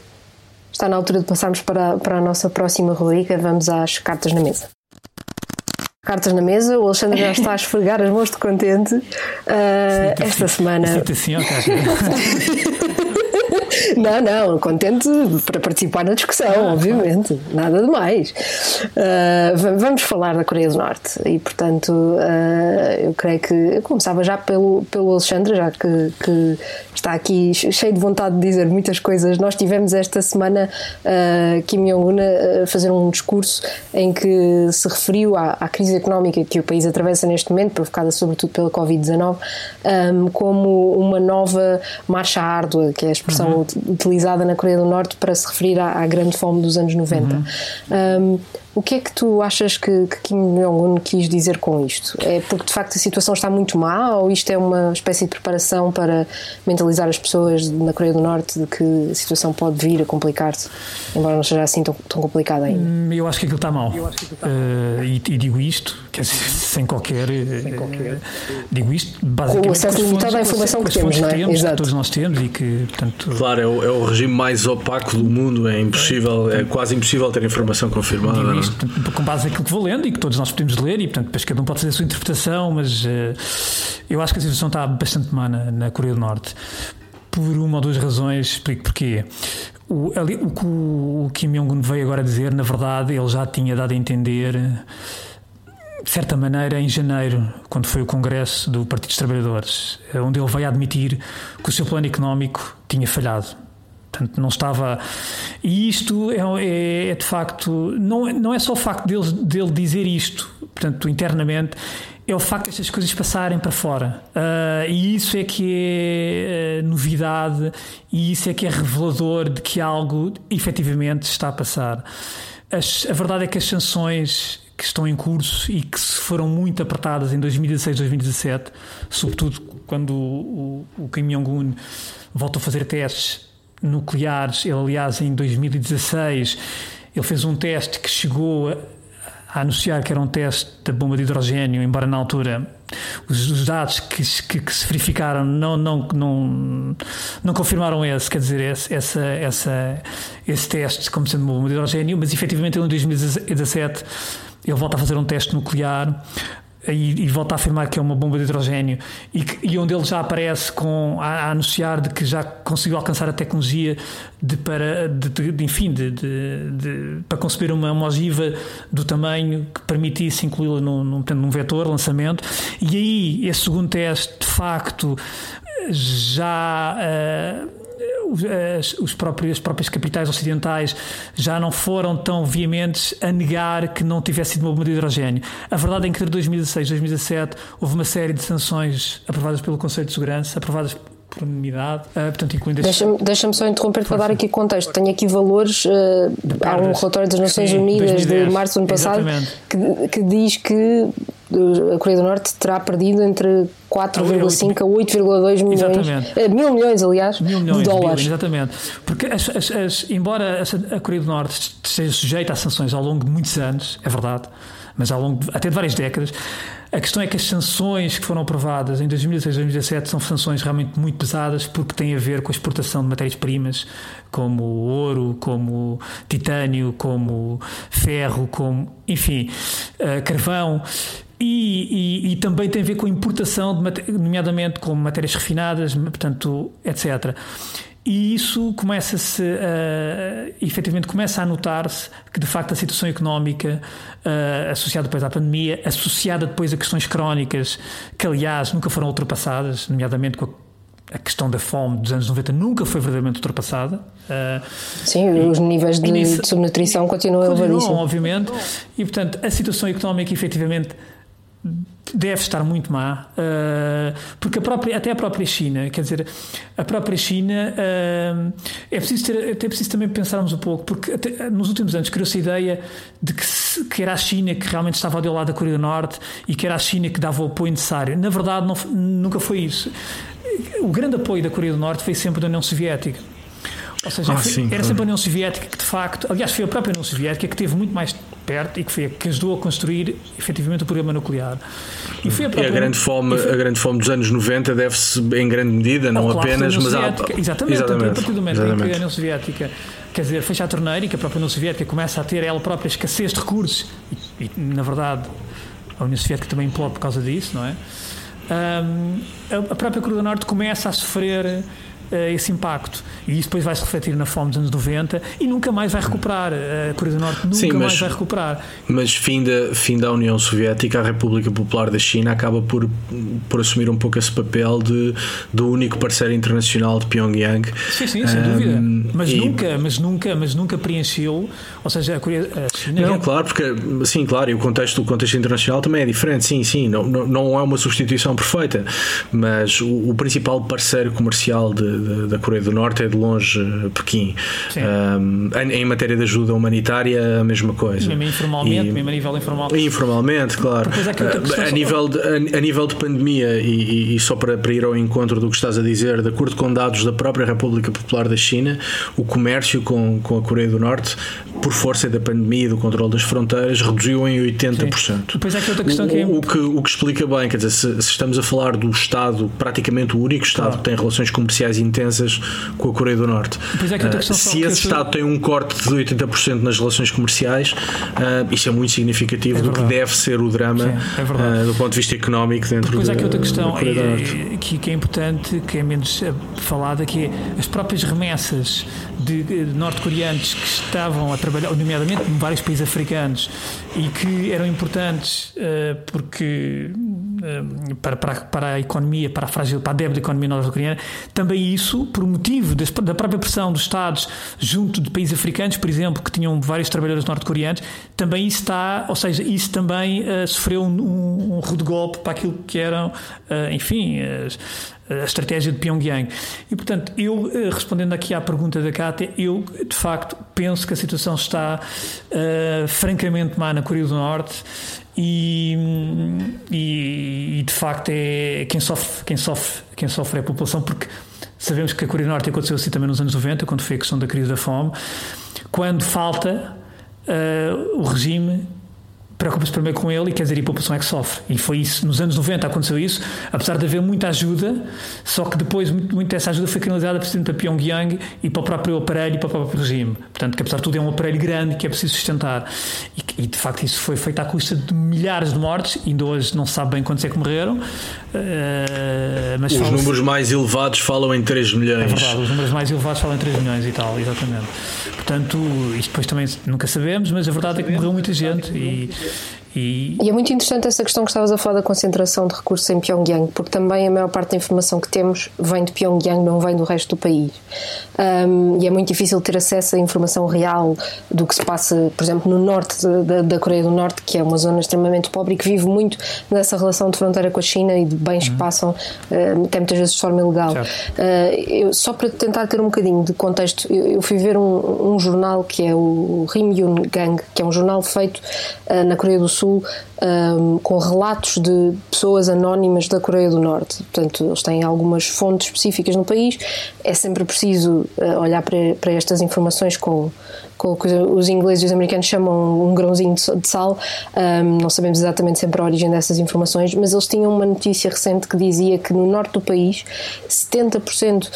Speaker 1: está na altura de passarmos para, para a nossa próxima rubrica. Vamos às cartas na mesa. Cartas na mesa, o Alexandre já está a esfregar as mãos de contente. Uh, esta semana.
Speaker 3: Assim,
Speaker 1: Não, não, contente para participar na discussão, ah, obviamente, claro. nada de mais. Uh, vamos falar da Coreia do Norte e, portanto, uh, eu creio que eu começava já pelo, pelo Alexandre, já que, que está aqui cheio de vontade de dizer muitas coisas. Nós tivemos esta semana uh, Kim Jong-un a fazer um discurso em que se referiu à, à, crise económica que o país atravessa neste momento, provocada sobretudo pela Covid-19, um, como uma nova marcha árdua, que é a expressão uhum. Utilizada na Coreia do Norte para se referir à, à grande fome dos anos 90. Uhum. Um, o que é que tu achas que, que Kim Jong-un quis dizer com isto? É porque de facto a situação está muito má ou isto é uma espécie de preparação para mentalizar as pessoas na Coreia do Norte de que a situação pode vir a complicar-se, embora não seja assim tão, tão complicada ainda? Hum,
Speaker 3: eu acho que aquilo está mal. Uh, e, e, digo isto, quer dizer, sem qualquer. Sem qualquer uh, digo isto basicamente.
Speaker 1: Com o acesso limitado à informação que temos, não é?
Speaker 3: Temos, Exato. Que todos nós temos e que, portanto.
Speaker 2: Claro, é o, é o regime mais opaco do mundo, é impossível, é quase impossível ter informação confirmada
Speaker 3: isto com base naquilo que vou lendo e que todos nós podemos ler, e portanto, depois cada um pode fazer a sua interpretação, mas uh, eu acho que a situação está bastante má na, na, Coreia do Norte. Por uma ou duas razões, explico porquê. O, ali, o que o, Kim Jong-un veio agora dizer, na verdade, ele já tinha dado a entender de certa maneira, em janeiro, quando foi o Congresso do Partido dos Trabalhadores, onde ele veio admitir que o seu plano económico tinha falhado. Portanto, não estava. E isto é, é, é, de facto. Não, não é só o facto dele, dele dizer isto, portanto, internamente, é o facto destas coisas passarem para fora. Uh, e isso é que é uh, novidade e isso é que é revelador de que algo efetivamente está a passar. As, a verdade é que as sanções que estão em curso e que foram muito apertadas em 2016, 2017, sobretudo quando o, o, o Kim Jong-un voltou a fazer testes nucleares. Ele, aliás, em 2016, ele fez um teste que chegou a, anunciar que era um teste da bomba de hidrogênio, embora na altura os, os dados que, que, que, se verificaram não, não, não, não confirmaram esse, quer dizer, esse, essa, essa, esse teste como sendo uma bomba de hidrogênio, mas efetivamente em 2017 ele volta a fazer um teste nuclear e, e, volta a afirmar que é uma bomba de hidrogênio e, que, e onde ele já aparece com a, a, anunciar de que já conseguiu alcançar a tecnologia de para de, de enfim de, de, para conceber uma, uma ogiva do tamanho que permitisse incluí-la num, num, num vetor lançamento. E aí esse segundo teste de facto já uh, as, os próprios, as próprias capitais ocidentais já não foram tão veementes a negar que não tivesse sido uma bomba de hidrogênio. A verdade é que entre 2016 e 2017 houve uma série de sanções aprovadas pelo Conselho de Segurança, aprovadas por unanimidade, uh, portanto, incluindo
Speaker 1: Deixa-me deixa só interromper para dar aqui contexto. Tenho aqui valores, uh, há um relatório das Nações sim, Unidas 2010, de março do ano passado que, que diz que a Coreia do Norte terá perdido entre 4,5 a 8,2 milhões, eh, mil milhões, aliás, mil milhões de dólares.
Speaker 3: De exatamente. Porque, as, as, as, embora a Coreia do Norte esteja sujeita a sanções ao longo de muitos anos, é verdade, mas ao longo de, até de várias décadas, a questão é que as sanções que foram aprovadas em 2016 e 2017 são sanções realmente muito pesadas porque têm a ver com a exportação de matérias-primas como ouro, como titânio, como ferro, como, enfim, uh, carvão. E, e, e, também tem a ver com a importação, de, nomeadamente com matérias refinadas, portanto, etc. E isso começa-se, uh, efetivamente, começa a notar-se que, de facto, a situação económica uh, associada depois à pandemia, associada depois a questões crónicas, que, aliás, nunca foram ultrapassadas, nomeadamente com a, a questão da fome dos anos 90, nunca foi verdadeiramente ultrapassada. Uh,
Speaker 1: Sim, os níveis de, de subnutrição continuam elevadíssimos.
Speaker 3: obviamente. E, portanto, a situação económica, efetivamente, deve estar muito má, uh, porque a própria, até a própria China, quer dizer, a própria China uh, é preciso ter, até preciso também pensarmos um pouco, porque até, nos últimos anos criou-se a ideia de que, que, era a China que realmente estava ao lado da Coreia do Norte e que era a China que dava o apoio necessário. Na verdade, não, nunca foi isso. O grande apoio da Coreia do Norte foi sempre da União Soviética. Ou seja, ah, sim, era sempre a União Soviética que, de facto, aliás, foi a própria União Soviética que teve muito mais perto e que foi a que ajudou a construir efetivamente o programa nuclear.
Speaker 2: E, foi a, própria, e a grande fome, foi, a grande fome dos anos 90 deve-se em grande medida, não apenas, mas
Speaker 3: há, exatamente, exatamente, a partir do momento exatamente. em que a União Soviética quer dizer, fecha a torneira e que a própria União Soviética começa a ter ela própria escassez de recursos e, e na verdade a União Soviética também implode por causa disso, não é? Um, a própria Coreia do Norte começa a sofrer esse impacto. E isso depois vai se refletir na fome dos anos 90 e nunca mais vai recuperar. A Coreia do Norte nunca Sim, mas, mais vai recuperar.
Speaker 2: Mas fim da, fim da União Soviética, a República Popular da China acaba por, por assumir um pouco esse papel de, do único parceiro internacional de Pyongyang.
Speaker 3: Sim, sim, sem um, dúvida. Mas e... nunca, mas nunca, mas nunca preencheu, ou seja, a Coreia a China.
Speaker 2: Não, é... claro, porque sim, claro, e o contexto, o contexto internacional também é diferente, sim, sim, não, não, não é uma substituição perfeita, mas o, o principal parceiro comercial de, da Coreia do Norte é de longe Pequim. Um, em, matéria de ajuda humanitária, a mesma coisa.
Speaker 3: Mesmo informalmente, e, mesmo a nível informal.
Speaker 2: Informalmente, claro. É a, nível de, a, a, nível de pandemia, e, e, só para, para ir ao encontro do que estás a dizer, de acordo com dados da própria República Popular da China, o comércio com, com a Coreia do Norte, por força da pandemia e do controle das fronteiras, reduziu em 80%. Sim.
Speaker 3: Depois é que outra questão o, que é...
Speaker 2: o, que, o que explica bem, quer dizer, se, se estamos a falar do Estado, praticamente o único Estado claro. que tem relações comerciais intensas com a Coreia do Norte. É uh, se esse Estado tem um corte de 80% nas relações comerciais, uh, isso é muito significativo é do que deve ser o drama Sim, é uh, do ponto de vista económico dentro
Speaker 3: Depois há aqui outra questão é, que, que, é importante, que é menos falada, que é as próprias remessas de, de norte-coreanos que estavam a trabalhar, nomeadamente em vários países africanos, e que eram importantes porque para, para, para a economia, para a frágil, para a débil economia norte-coreana, também isso, por motivo da própria pressão dos Estados junto de países africanos, por exemplo, que tinham vários trabalhadores norte-coreanos, também isso está, ou seja, isso também uh, sofreu um, um, um rude golpe para aquilo que eram, uh, enfim, a estratégia de Pyongyang. E, portanto, eu, eh, respondendo aqui à pergunta da Cátia, eu, de facto, penso que a situação está uh, francamente má na Coreia do Norte e, e, e, de facto é quem sofre, quem sofre, quem sofre é a população, porque sabemos que a Coreia do Norte aconteceu assim também nos anos 90, quando foi a questão da crise da fome, quando falta uh, o regime preocupa-se primeiro com ele e quer dizer, e a população é que sofre. E foi isso, nos anos 90 aconteceu isso, apesar de haver muita ajuda, só que depois muito, muito dessa ajuda foi canalizada para Pyongyang e para o próprio aparelho e para o próprio regime. Portanto, que apesar de tudo é um aparelho grande que é preciso sustentar. E, e de facto isso foi feito à custa de milhares de mortes, ainda hoje não se sabe bem quantos é que morreram. Uh,
Speaker 2: mas os números mais elevados falam em 3 milhões. É
Speaker 3: verdade, os números mais elevados falam em 3 milhões e tal, exatamente. Portanto, isto depois também nunca sabemos, mas a verdade é que morreu muita gente e,
Speaker 1: e... e... é muito interessante essa questão que estavas a falar da concentração de recursos em Pyongyang, porque também a maior parte da informação que temos vem de Pyongyang, não vem do resto do país. Um, e é muito difícil ter acesso à informação real do que se passa, por exemplo, no norte da, da Coreia do Norte, que é uma zona extremamente pobre e que vive muito nessa relação de fronteira com a China e de bens uhum. que passam, uh, até muitas vezes de forma ilegal. Uh, eu, só para tentar ter um bocadinho de contexto, eu, eu fui ver um, um, jornal que é o Rim Yun Gang, que é um jornal feito uh, na Coreia do Sul Um, com relatos de pessoas anónimas da Coreia do Norte. Portanto, eles têm algumas fontes específicas no país. É sempre preciso uh, olhar para, para estas informações com, com o que os ingleses e os americanos chamam um grãozinho de sal. Um, não sabemos exatamente sempre a origem dessas informações, mas eles tinham uma notícia recente que dizia que no norte do país 70%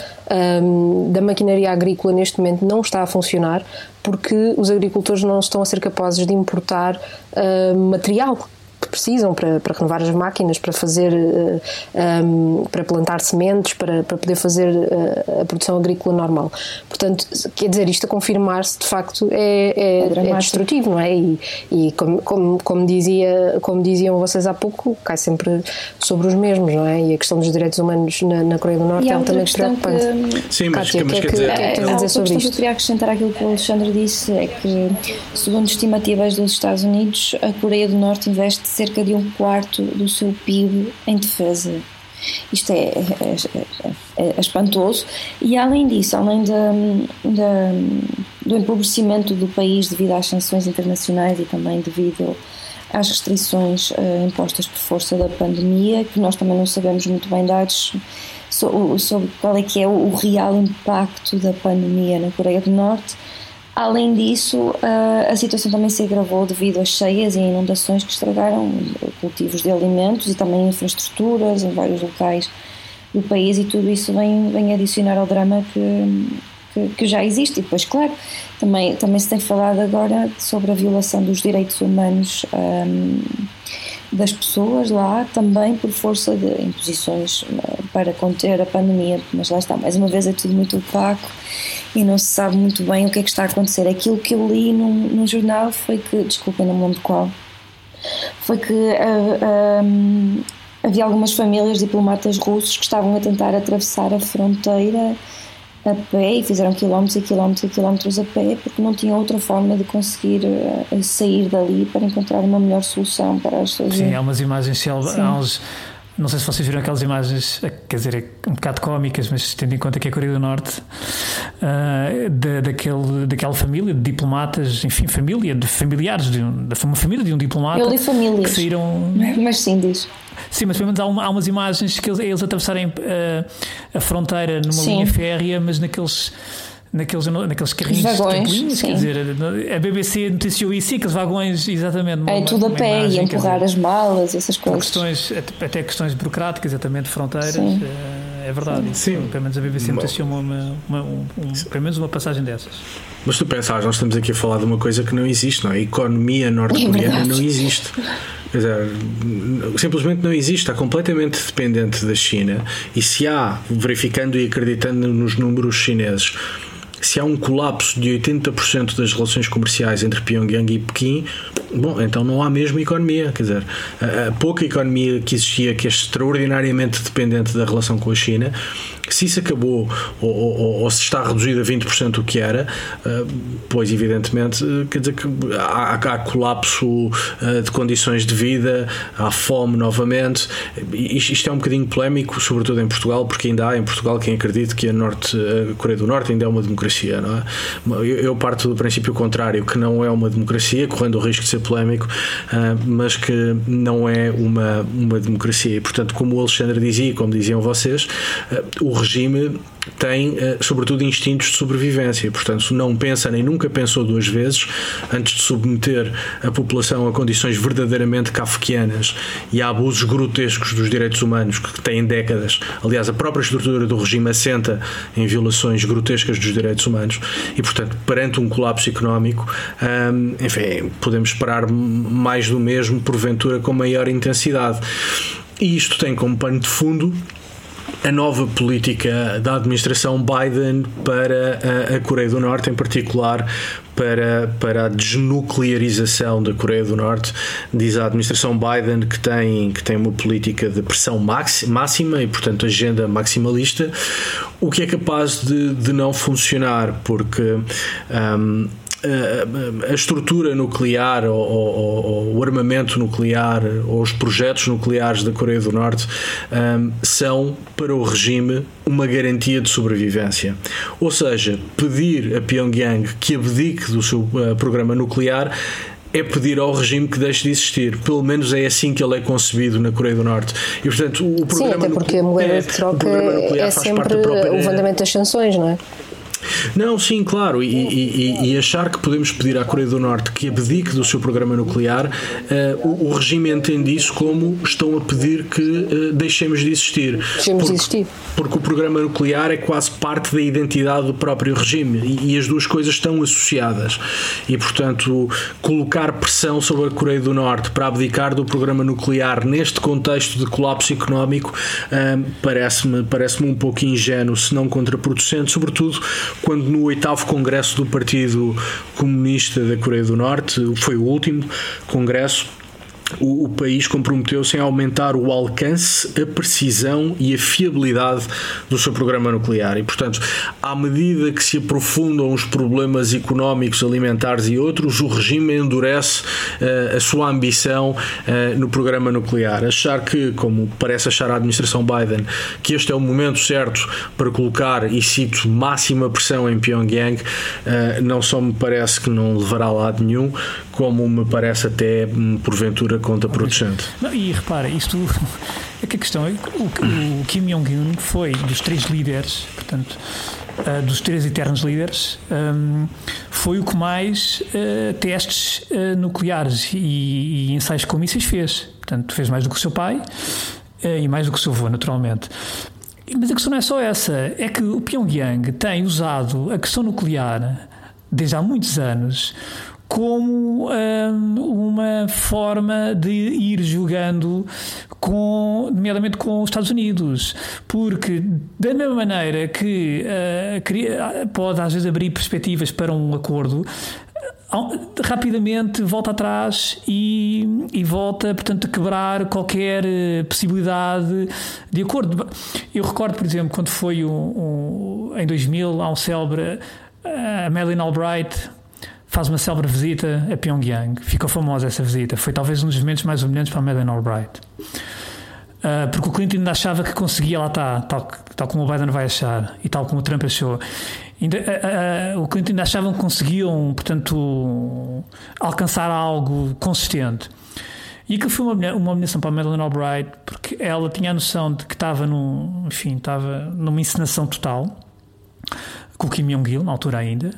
Speaker 1: um, da maquinaria agrícola neste momento não está a funcionar porque os agricultores não estão a ser capazes de importar uh, material que precisam para, para renovar as máquinas, para fazer, uh, eh, um, para plantar sementes, para, para poder fazer uh, a produção agrícola normal. Portanto, quer dizer, isto a confirmar-se de facto é, é, é, é destrutivo, não é? E, e como, como, como, dizia, como diziam vocês há pouco, cai sempre sobre os mesmos, não é? E a questão dos direitos humanos na, na Coreia do Norte é altamente preocupante.
Speaker 2: Que, Sim, mas, Kátia, mas
Speaker 4: que,
Speaker 2: quer dizer.
Speaker 4: É, que, é, dizer sobre isto? que eu queria acrescentar aquilo que o Alexandre disse é que, segundo estimativas dos Estados Unidos, a Coreia do Norte investe cerca de um quarto do seu PIB em defesa. Isto é, é, é, é espantoso. E além disso, além do empobrecimento do país devido às sanções internacionais e também devido às restrições uh, impostas por força da pandemia, que nós também não sabemos muito bem dados sobre, qual é que é o real impacto da pandemia na Coreia do Norte Além disso, a situação também se agravou devido às cheias e inundações que estragaram cultivos de alimentos e também infraestruturas em vários locais do país e tudo isso vem, vem adicionar ao drama que, que, que, já existe. E depois, claro, também, também se tem falado agora sobre a violação dos direitos humanos um, das pessoas lá, também por força de imposições para conter a pandemia. Mas lá está, mais uma vez é tudo muito opaco e não se sabe muito bem o que é que está a acontecer. Aquilo que eu li num, num jornal foi que, desculpa, não me lembro qual, foi que uh, havia algumas famílias diplomatas russos que estavam a tentar atravessar a fronteira a pé e fizeram quilómetros e quilómetros e quilómetros a pé porque não tinham outra forma de conseguir uh, sair dali para encontrar uma melhor solução para as suas
Speaker 3: Sim, há umas imagens, há uns, não sei se vocês viram aquelas imagens, quer dizer, um bocado cómicas, mas tendo em conta que é a Coreia do Norte, uh, da, daquele, daquela família de diplomatas, enfim, família, de familiares, de um, uma família de um diplomata.
Speaker 4: Eu li famílias.
Speaker 3: Que saíram.
Speaker 4: Mas sim, diz.
Speaker 3: Sim, mas pelo menos há, uma, há umas imagens que eles, eles atravessarem uh, a fronteira numa sim. linha férrea, mas naqueles naqueles, naqueles carrinhos vagões, quer dizer, a BBC noticiou isso, aqueles vagões, exatamente.
Speaker 4: É tudo a pé e empurrar dizer, as malas, essas coisas.
Speaker 3: Questões, até questões burocráticas, exatamente, fronteiras, sim. Eh, é verdade. Sim. Pelo menos a BBC noticiou uma, uma, uma um, um, pelo menos uma passagem dessas.
Speaker 2: Mas tu pensas, nós estamos aqui a falar de uma coisa que não existe, não é? A economia norte-coreana é não existe. Quer dizer, simplesmente não existe, está completamente dependente da China. E se há, verificando e acreditando nos números chineses, se há um colapso de 80% das relações comerciais entre Pyongyang e Pequim, bom, então não há mesmo economia. Quer dizer, a, pouca economia que existia, que é extraordinariamente dependente da relação com a China, se isso acabou ou, ou, ou se está reduzido a 20% do que era, uh, pois evidentemente quer dizer que há, há colapso uh, de condições de vida, há fome novamente. Isto, é um bocadinho polémico, sobretudo em Portugal, porque ainda há em Portugal quem acredite que a, Norte, a Coreia do Norte ainda é uma democracia, não é? Eu, eu parto do princípio contrário, que não é uma democracia, correndo o risco de ser polémico, uh, mas que não é uma, uma democracia. E, portanto, como o Alexandre dizia, como diziam vocês, o regime tem, eh, sobretudo, instintos de sobrevivência. Portanto, não pensa nem nunca pensou duas vezes antes de submeter a população a condições verdadeiramente kafkianas e a abusos grotescos dos direitos humanos que têm décadas. Aliás, a própria estrutura do regime assenta em violações grotescas dos direitos humanos e, portanto, perante um colapso económico, enfim, podemos esperar mais do mesmo, porventura com maior intensidade. E isto tem como pano de fundo a nova política da administração Biden para a, Coreia do Norte, em particular para, para a desnuclearização da Coreia do Norte. Diz a administração Biden que tem, que tem uma política de pressão máxima e, portanto, agenda maximalista, o que é capaz de, de não funcionar, porque. Um, a estrutura nuclear ou, ou, ou, o armamento nuclear ou os projetos nucleares da Coreia do Norte um, são para o regime uma garantia de sobrevivência. Ou seja, pedir a Pyongyang que abdique do seu uh, programa nuclear é pedir ao regime que deixe de existir. Pelo menos é assim que ele é concebido na Coreia do Norte. E, portanto, o programa
Speaker 1: Sim, até porque a moeda de troca é, é sempre o levantamento das sanções, não é?
Speaker 2: Não, sim, claro. E, e, e, achar que podemos pedir à Coreia do Norte que abdique do seu programa nuclear, uh, o, o, regime entende isso como estão a pedir que uh, deixemos de existir.
Speaker 1: Deixemos porque, de existir.
Speaker 2: Porque o programa nuclear é quase parte da identidade do próprio regime e, e as duas coisas estão associadas. E, portanto, colocar pressão sobre a Coreia do Norte para abdicar do programa nuclear neste contexto de colapso económico uh, parece-me parece um pouco ingênuo, se não contraproducente, sobretudo quando no oitavo congresso do Partido Comunista da Coreia do Norte, foi o último congresso, o, o país comprometeu-se em aumentar o alcance, a precisão e a fiabilidade do seu programa nuclear. E, portanto, à medida que se aprofundam os problemas económicos, alimentares e outros, o regime endurece uh, a sua ambição uh, no programa nuclear. Achar que, como parece achar a administração Biden, que este é o momento certo para colocar, e cito, máxima pressão em Pyongyang, uh, não só me parece que não levará a lado nenhum, como me parece até, hum, porventura, contraproducente.
Speaker 3: Não, e repara, isto é que a questão é o, o Kim Jong-un foi dos três líderes, portanto, uh, dos três eternos líderes, um, foi o que mais uh, testes uh, nucleares e, e, ensaios com mísseis fez. Portanto, fez mais do que o seu pai e mais do que o seu avô, naturalmente. Mas a questão não é só essa, é que o Pyongyang tem usado a questão nuclear desde há muitos anos como um, uma forma de ir jogando com, nomeadamente com os Estados Unidos, porque da mesma maneira que uh, pode às vezes abrir perspectivas para um acordo, rapidamente volta atrás e, e, volta, portanto, a quebrar qualquer eh, possibilidade de acordo. Eu recordo, por exemplo, quando foi um, um, em 2000, há um célebre, a Madeleine Albright, faz uma célebre visita a Pyongyang. Ficou famosa essa visita. Foi talvez um dos momentos mais humilhantes para a Madeleine Albright. Uh, porque o Clinton ainda achava que conseguia, lá está, tal, tal como o Biden vai achar e tal como o Trump achou. Ainda, uh, uh, o Clinton ainda achavam que conseguiam, portanto, alcançar algo consistente. E aquilo foi uma, uma humilhação para a Madeleine Albright, porque ela tinha a noção de que estava, num, enfim, estava numa encenação total, com o Kim Jong-il, na altura ainda,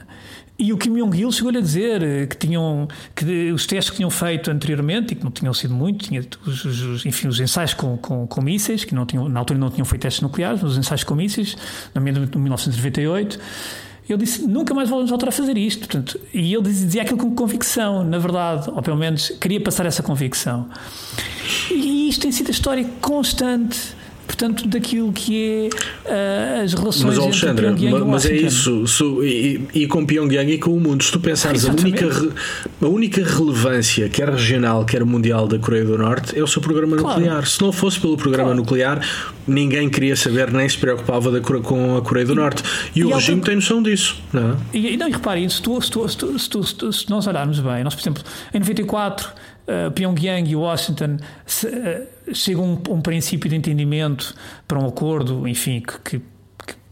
Speaker 3: e o Kim Jong-il chegou-lhe a dizer eh, que tinham que os testes que tinham feito anteriormente e que não tinham sido muito, tinha os, os, enfim, os ensaios com, com, com mísseis, que não tinham, na altura não tinham feito testes nucleares, mas os ensaios com mísseis, nomeadamente em 1998. Ele disse: nunca mais vamos voltar a fazer isto. Portanto, e ele dizia aquilo com convicção, na verdade, ou pelo menos queria passar essa convicção. E isto tem sido a história constante portanto, daquilo que é uh, as relações
Speaker 2: mas, Alexandre,
Speaker 3: entre Pyongyang
Speaker 2: mas, mas é isso, so, e, e, com Pyongyang e com o mundo. Se tu pensares, a única, a única relevância, quer regional, quer mundial, da Coreia do Norte é o seu programa claro. nuclear. Se não fosse pelo programa claro. nuclear, ninguém queria saber nem se preocupava da, com a Coreia do Norte. E, e o regime tem noção disso. Não, é?
Speaker 3: e, não, e reparem, se, tu, se, tu, se, tu, se, tu, se nós olharmos bem, nós, por exemplo, em 94 uh, Pyongyang e Washington se, uh, chegam a um, um, princípio de entendimento para um acordo, enfim, que, que,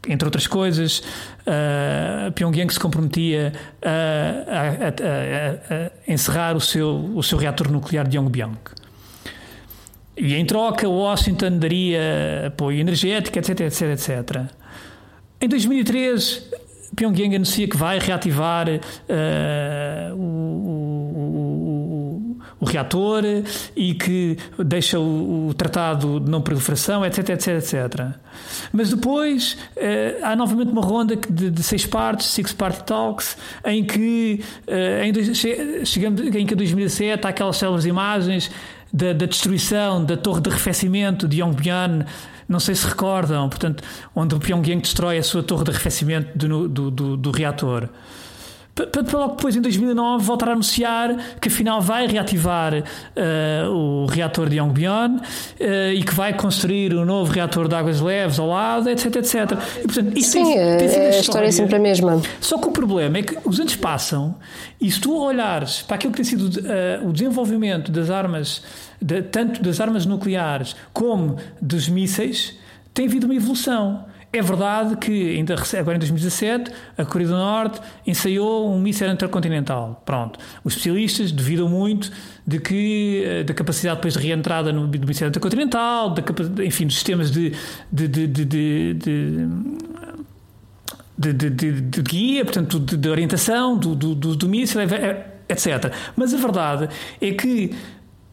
Speaker 3: entre outras coisas, uh, Pyongyang se comprometia a, a, a, a, encerrar o seu, o seu reator nuclear de Yongbyon. E em troca, Washington daria apoio energético, etc, etc, etc. Em 2003, Pyongyang anuncia que vai reativar uh, o, o, reator e que deixa o, o, tratado de não proliferação, etc, etc, etc. Mas depois uh, há novamente uma ronda de, de, seis partes, Six Party Talks, em que uh, em, chegamos em que 2007 há aquelas célebres imagens da, da, destruição da torre de arrefecimento de Yongbyon não sei se recordam, portanto, onde o Pyongyang destrói a sua torre de arrefecimento do, do, do, do reator para logo depois, em 2009, voltar a anunciar que afinal vai reativar uh, o reator de Yongbyon uh, e que vai construir um novo reator de águas leves ao lado, etc, etc. E,
Speaker 1: portanto, isso Sim, tem, tem a, história, história é sempre a mesma.
Speaker 3: Só que o problema é que os anos passam e se tu olhares para aquilo que tem sido uh, o desenvolvimento das armas de, tanto das armas nucleares como dos mísseis, tem havido uma evolução. É verdade que ainda agora em 2017 a Coreia do Norte ensaiou um míssil intercontinental. Pronto. Os especialistas duvidam muito de que eh, da capacidade depois de reentrada no do míssil intercontinental, da, enfim, dos sistemas de, de, de, de, de de, de, de, de, guia, portanto, de, orientação do, do, do, do míssil, etc. Mas a verdade é que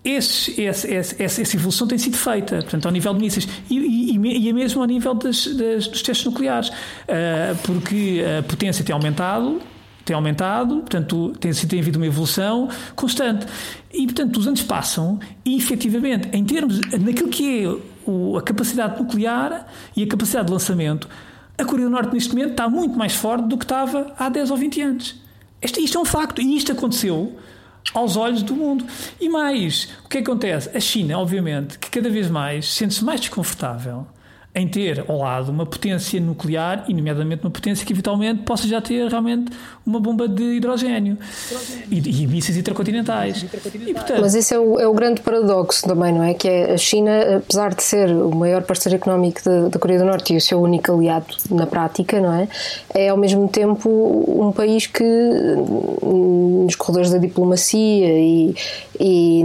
Speaker 3: esse, esse, esse, essa evolução tem sido feita, portanto, ao nível de mísseis e, e, e é mesmo ao nível das, das, dos testes nucleares, uh, porque a potência tem aumentado, tem aumentado, portanto, tem, tem havido uma evolução constante. E, portanto, os anos passam e, efetivamente, em termos, naquilo que é o, a capacidade nuclear e a capacidade de lançamento, a Coreia do Norte, neste momento, está muito mais forte do que estava há 10 ou 20 anos. Isto, isto é um facto e isto aconteceu aos olhos do mundo. E mais, o que acontece? A China, obviamente, que cada vez mais sente-se mais desconfortável em ter ao lado uma potência nuclear, e nomeadamente uma potência que eventualmente possa já ter realmente uma bomba de hidrogênio, e, e mísseis intercontinentais.
Speaker 1: E, portanto, Mas esse é o, é o, grande paradoxo também, não é? Que é a China, apesar de ser o maior parceiro económico da, da Coreia do Norte e o seu único aliado na prática, não é? É ao mesmo tempo um país que nos corredores da diplomacia e, e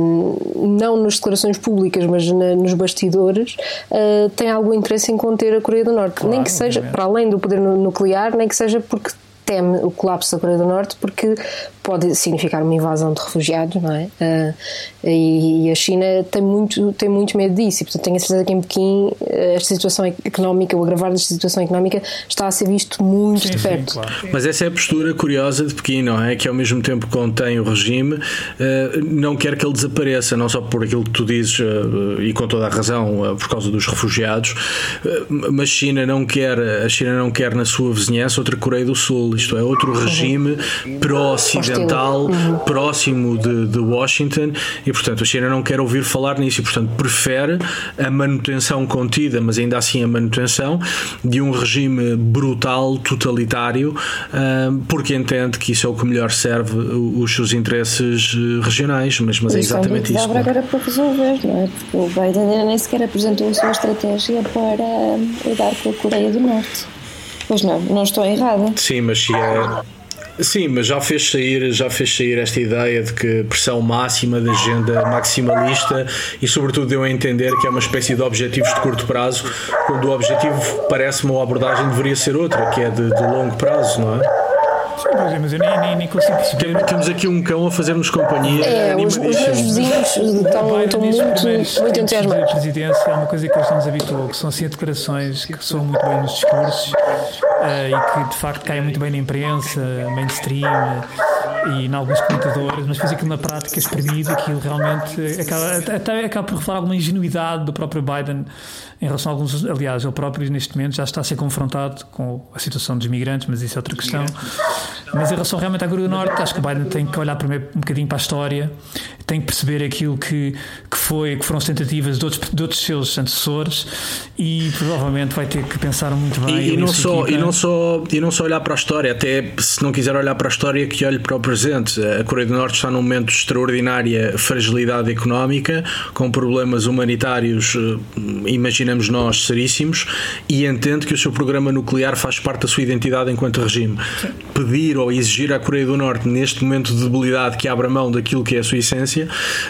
Speaker 1: não nas declarações públicas, mas na, nos bastidores, uh, tem algum interesse em conter a Coreia do Norte. Claro, nem que seja, obviamente. para além do poder nuclear, nem que seja porque teme o colapso da Coreia do Norte porque pode significar uma invasão de refugiados, não é? Uh, e, a China tem muito, tem muito medo disso e, portanto, tenho a certeza que em Pequim eh, esta situação económica, o agravar desta situação económica está a ser visto muito sim, de perto.
Speaker 2: Sim, claro. Mas essa é a postura curiosa de Pequim, não é? Que ao mesmo tempo contém o regime, uh, não quer que ele desapareça, não só por aquilo que tu dizes uh, e com toda a razão, por causa dos refugiados, mas China não quer, a China não quer na sua vizinhança outra Coreia do Sul, isto é, outro regime pró-ocidental, uhum. próximo de, de Washington e portanto, a China não quer ouvir falar nisso e, portanto, prefere a manutenção contida, mas ainda assim a manutenção de um regime brutal, totalitário, porque entende que isso é o que melhor serve os seus interesses eh, regionais. Mas, mas é exatamente isso.
Speaker 4: Dá agora para resolver, não é? Porque o Biden ainda nem sequer apresentou a sua estratégia para lidar com a Coreia do Norte. Pois não, não estou errada.
Speaker 2: Sim, mas se é Sim, mas já fez sair, já fez sair esta ideia de que pressão máxima da agenda maximalista e sobretudo deu a entender que é uma espécie de objetivos de curto prazo, quando o objetivo parece-me a abordagem deveria ser outra, que é de, de longo prazo, não é?
Speaker 3: Sim, mas eu nem, nem, nem consigo perceber.
Speaker 2: Temos aqui um cão a fazer-nos companhia.
Speaker 1: É, os, os meus vizinhos estão, estão muito, muito entusiasmados.
Speaker 3: A presidência é uma coisa que eles nos habituou, que são assim declarações que soam muito bem nos discursos uh, e que de facto caem muito bem na imprensa, mainstream e em alguns comentadores, mas depois aquilo na prática espremido, aquilo realmente acaba, até acaba por revelar alguma ingenuidade do próprio Biden em relação a alguns, aliás, ele próprio neste momento já está a ser confrontado com a situação dos migrantes, mas isso é outra questão. Mas em relação realmente à Coreia do Norte, acho que o Biden tem que olhar primeiro um bocadinho para a história, tem que perceber aquilo que, que, foi, que foram as tentativas de outros, de outros seus antecessores e provavelmente vai ter que pensar muito bem.
Speaker 2: E, e não só, e, não só, e não só olhar para a história, até se não quiser olhar para a história, que olhe para o presente. A Coreia do Norte está num momento de extraordinária fragilidade económica, com problemas humanitários, eh, imaginamos nós, seríssimos, e entende que o seu programa nuclear faz parte da sua identidade enquanto regime. Sim. Pedir ou exigir à Coreia do Norte, neste momento de debilidade, que abra mão daquilo que é a sua essência,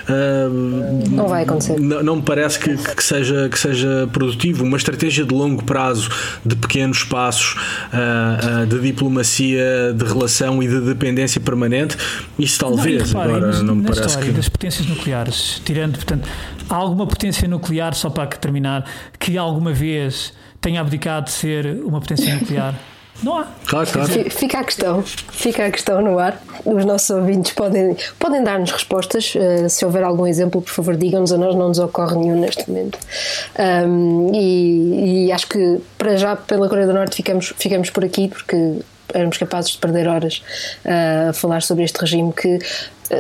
Speaker 2: uh,
Speaker 1: não vai acontecer.
Speaker 2: Não, não me parece que, que, seja, que seja produtivo. Uma estratégia de longo prazo, de pequenos passos, uh, uh, de diplomacia, de relação e de dependência permanente, isso talvez.
Speaker 3: Não,
Speaker 2: agora não me parece que.
Speaker 3: das potências nucleares, tirando, portanto, há alguma potência nuclear, só para terminar, que alguma vez tenha abdicado de ser uma potência nuclear? Não há.
Speaker 2: Claro, claro.
Speaker 1: Fica a questão, fica a questão no ar. Os nossos ouvintes podem, podem dar-nos respostas. Uh, se houver algum exemplo, por favor, digam-nos. A nós não nos ocorre nenhum neste momento. Um, e, e, acho que para já, pela Coreia do Norte, ficamos, ficamos por aqui, porque éramos capazes de perder horas uh, a falar sobre este regime que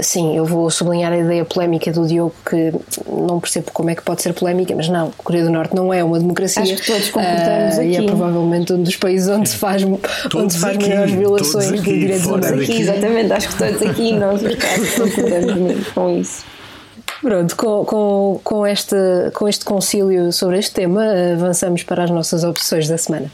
Speaker 1: sim, eu vou sublinhar a ideia polémica do Diogo que não percebo como é que pode ser polémica, mas não, a Coreia do Norte não é uma democracia.
Speaker 4: Acho que todos concordamos uh, aqui.
Speaker 1: E é provavelmente um dos países onde se faz, onde se faz aqui, maiores violações de direitos humanos.
Speaker 4: Aqui, exatamente, acho que todos aqui nós concordamos com isso.
Speaker 1: Pronto, com, com, com, este, com este concílio sobre este tema, avançamos para as nossas opções da semana.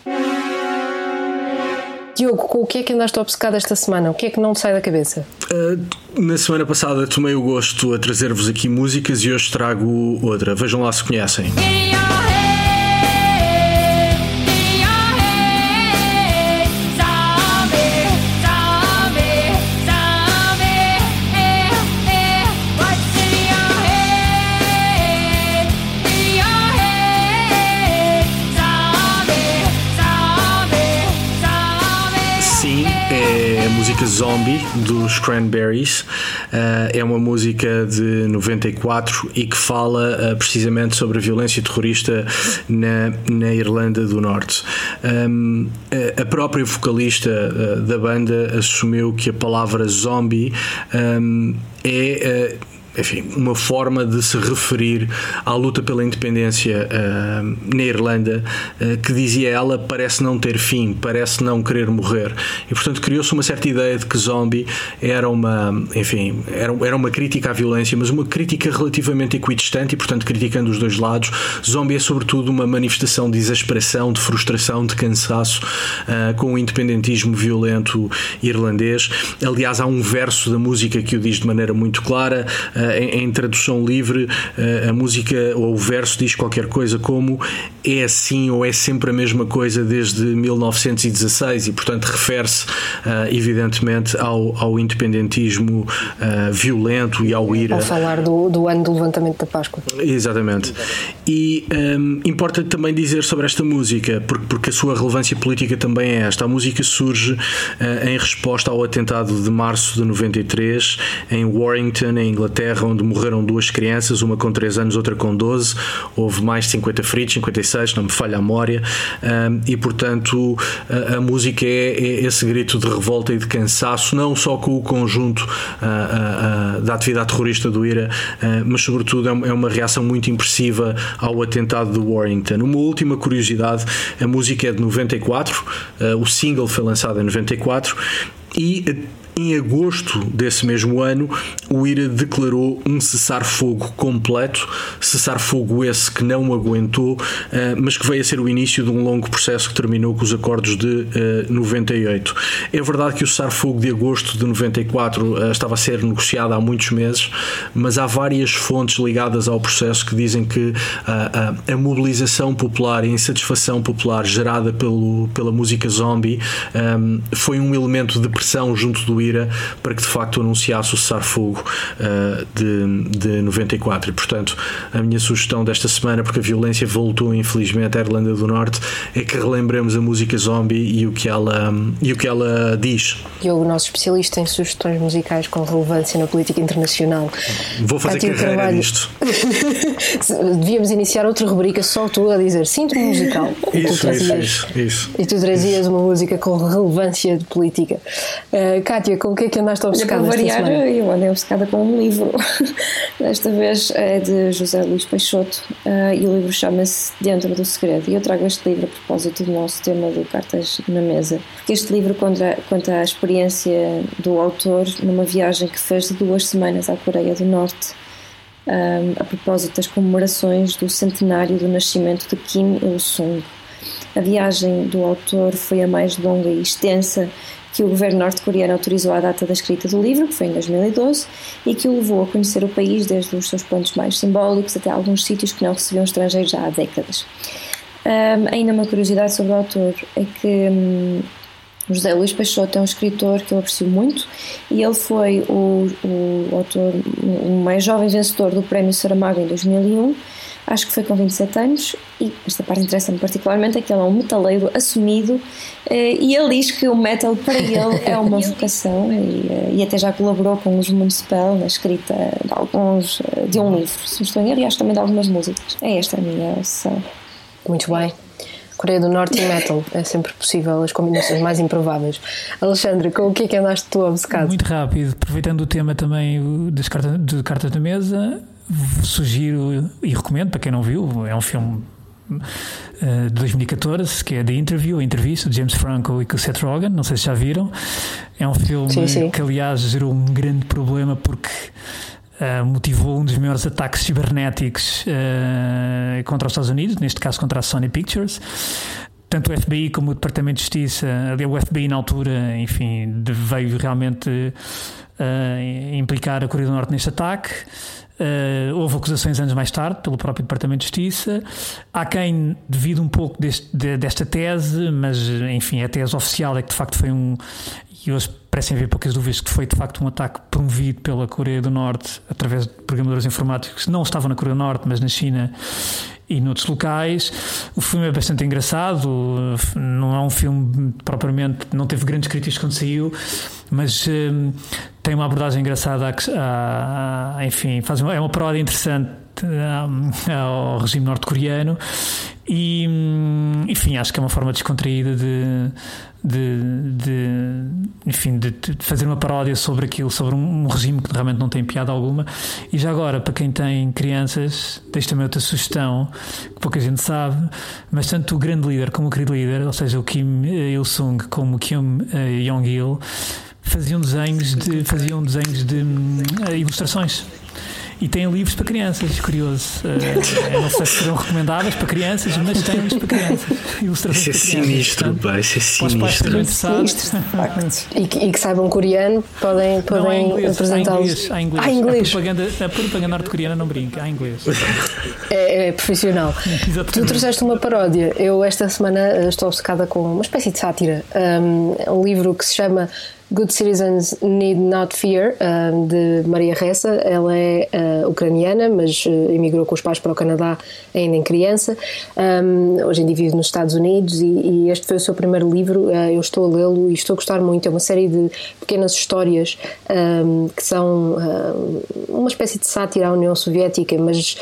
Speaker 1: Diogo, com o que é que andaste obcecado esta semana? O que é que não te sai da cabeça?
Speaker 2: Uh, na semana passada tomei o gosto a trazer-vos aqui músicas e hoje trago outra. Vejam lá se conhecem. Música Zombie dos Cranberries. Uh, é uma música de 94 e que fala uh, precisamente sobre a violência terrorista na, na Irlanda do Norte. Um, a própria vocalista da banda assumiu que a palavra zombie um, é enfim, uma forma de se referir à luta pela independência uh, na Irlanda, uh, que dizia ela parece não ter fim, parece não querer morrer. E portanto criou-se uma certa ideia de que zombie era uma, enfim, era, era uma crítica à violência, mas uma crítica relativamente equidistante e portanto criticando os dois lados. Zombie é sobretudo uma manifestação de exasperação, de frustração, de cansaço uh, com o independentismo violento irlandês. Aliás, há um verso da música que o diz de maneira muito clara em, em, tradução livre, a música ou o verso diz qualquer coisa como é assim ou é sempre a mesma coisa desde 1916 e, portanto, refere-se evidentemente ao, ao independentismo violento e ao IRA.
Speaker 1: A falar do, do ano do levantamento da Páscoa.
Speaker 2: Exatamente. E um, importa também dizer sobre esta música, porque, porque a sua relevância política também é esta. A música surge uh, em resposta ao atentado de março de 93 em Warrington, em Inglaterra onde morreram duas crianças, uma com 3 anos, outra com 12. Houve mais de 50 feridos, 56, não me falha a memória. e, portanto, a, a música é, é, esse grito de revolta e de cansaço, não só com o conjunto da atividade terrorista do IRA, mas, sobretudo, é, é uma reação muito impressiva ao atentado de Warrington. Uma última curiosidade: a música é de 94, o single foi lançado em 94 e em agosto desse mesmo ano, o IRA declarou um cessar-fogo completo, cessar-fogo esse que não aguentou, eh, mas que veio a ser o início de um longo processo que terminou com os acordos de 98. Eh, é verdade que o cessar-fogo de agosto de 94 eh, estava a ser negociado há muitos meses, mas há várias fontes ligadas ao processo que dizem que a, mobilização popular e a insatisfação popular gerada pelo, pela música zombie foi um elemento de pressão junto do IRA para que de facto anunciasse o cessar-fogo uh, de, de 94. E portanto, a minha sugestão desta semana, porque a violência voltou infelizmente à Irlanda do Norte, é que relembremos a música Zombie e o que ela, e o que ela diz.
Speaker 1: Diogo, nosso especialista em sugestões musicais com relevância na política internacional.
Speaker 2: Vou fazer carreira trabalho... nisto.
Speaker 1: Devíamos iniciar outra rubrica só tu a dizer sinto musical.
Speaker 2: Isso, trazias, isso, isso,
Speaker 1: E tu trazias uma música com relevância de política. Uh, Kátia, com o que é que andaste obcecada
Speaker 4: Olha, para
Speaker 1: variar,
Speaker 4: semana? eu andei obcecada com um livro. Desta vez é de José Luís Peixoto uh, e o livro chama-se Dentro do Segredo. E eu trago este livro a propósito do nosso tema do Cartas na Mesa. Porque este livro conta, conta a experiência do autor numa viagem que fez de duas semanas à Coreia do Norte. Um, ah, a propósito das comemorações do centenário do nascimento de Kim Il-sung. A viagem do autor foi a mais longa e extensa que o governo norte-coreano autorizou à data da escrita do livro, que foi em 2012, e que o levou a conhecer o país desde os seus pontos mais simbólicos até alguns sítios que não recebiam estrangeiros há décadas. Um, ainda uma curiosidade sobre o autor é que um, José Luís Peixoto é um escritor que eu aprecio muito e ele foi o, o autor, o mais jovem vencedor do Prémio Saramago em 2001 acho que foi com 27 anos, e esta parte interessa-me particularmente, é que ele é um metaleiro assumido, eh, e ele diz que o metal para ele é uma vocação, e, eh, e até já colaborou com os Municipal na escrita de alguns, eh, de um livro, se não estou em erro, e acho também de algumas músicas. É esta a minha sessão.
Speaker 1: Muito bem. Coreia do Norte e metal. É sempre possível as combinações mais improváveis. Alexandre, com o que é que andaste tu obcecado?
Speaker 3: Muito rápido, aproveitando o tema também das cartas, de cartas da mesa, sugiro e recomendo para quem não viu, é um filme uh, de 2014 que é The Interview, a entrevista de James Franco e com Seth Rogen, não sei se já viram. É um filme sim, sim. que, aliás, gerou um grande problema porque Uh, motivou um dos maiores ataques cibernéticos uh, contra os Estados Unidos, neste caso contra a Sony Pictures. Tanto o FBI como o Departamento de Justiça, o FBI na altura, enfim, veio realmente uh, implicar a Coreia do Norte neste ataque. Uh, houve acusações anos mais tarde pelo próprio Departamento de Justiça. Há quem, devido um pouco deste, de, desta tese, mas enfim, a tese oficial é que de facto foi um. E hoje parecem haver poucas dúvidas que foi de facto um ataque promovido pela Coreia do Norte através de programadores informáticos que não estavam na Coreia do Norte, mas na China e noutros locais. O filme é bastante engraçado, não é um filme propriamente, não teve grandes críticas quando saiu, mas um, tem uma abordagem engraçada, a, a, enfim, faz uma, é uma paródia interessante hum, ao regime norte-coreano e, enfim, acho que é uma forma descontraída de de, de enfim, de, de, fazer uma paródia sobre aquilo, sobre um, regime que realmente não tem piada alguma. E já agora, para quem tem crianças, deixo também outra sugestão que pouca gente sabe, mas tanto o grande líder como o querido líder, ou seja, o Kim Il-sung como o Kim uh, Jong-il, faziam desenhos de, faziam desenhos de uh, ilustrações e tem livros para crianças, curioso. Uh, não sei se serão recomendáveis para crianças, mas tem livros para crianças.
Speaker 2: Ilustrações isso é sinistro, pá, isso é sinistro.
Speaker 1: sinistro e, que, e que saibam coreano, podem, podem apresentá-los.
Speaker 3: Há inglês. Há inglês. A propaganda, a propaganda norte-coreana não brinca, há inglês.
Speaker 1: É, é profissional. Exatamente. Tu trouxeste uma paródia. Eu, esta semana, eh, estou obcecada com uma espécie de sátira. Um, um livro que se chama Good Citizens Need Not Fear, de Maria Ressa. Ela é uh, ucraniana, mas uh, emigrou com os pais para o Canadá ainda em criança. Um, hoje em dia vive nos Estados Unidos e, e, este foi o seu primeiro livro. Uh, eu estou a lê-lo e estou a gostar muito. É uma série de pequenas histórias um, que são uma espécie de sátira à União Soviética, mas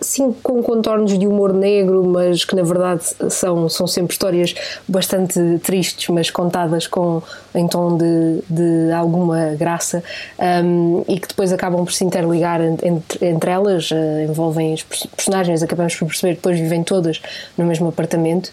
Speaker 1: sim com contornos de humor negro, mas que na verdade são, são sempre histórias bastante tristes, mas contadas com em tom de, de alguma graça um, e que depois acabam por se interligar entre, entre elas, uh, envolvem personagens, acabamos por perceber depois vivem todas no mesmo apartamento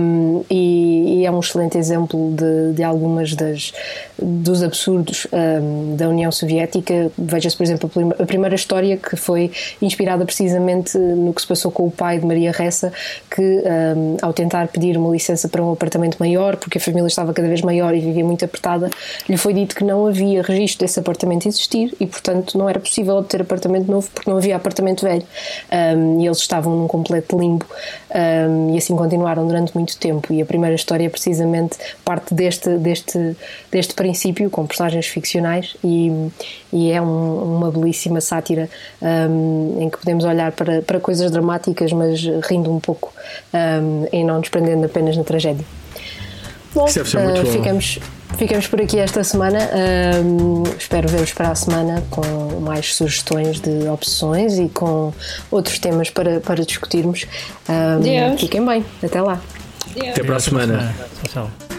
Speaker 1: um, e, e, é um excelente exemplo de, de algumas das dos absurdos um, da União Soviética. Veja-se, por exemplo, a primeira história que foi inspirada precisamente no que se passou com o pai de Maria Ressa, que um, ao tentar pedir uma licença para um apartamento maior, porque a família estava cada vez maior e vivia muito apertada, lhe foi dito que não havia registro desse apartamento existir e, portanto, não era possível obter apartamento novo porque não havia apartamento velho. Um, e eles estavam num completo limbo um, e assim continuaram durante muito tempo. E a primeira história, precisamente, parte deste, deste, deste princípio, com personagens ficcionais, e, e é um, uma belíssima sátira em que podemos olhar para, para coisas dramáticas, mas rindo um pouco um, e não nos prendendo apenas na tragédia.
Speaker 2: Bom, uh,
Speaker 1: ficamos, ficamos por aqui esta semana. Um, espero ver-vos para a semana com mais sugestões de opções e com outros temas para, para discutirmos. Um, fiquem bem. Até lá.
Speaker 2: Até para a semana. Tchau, tchau.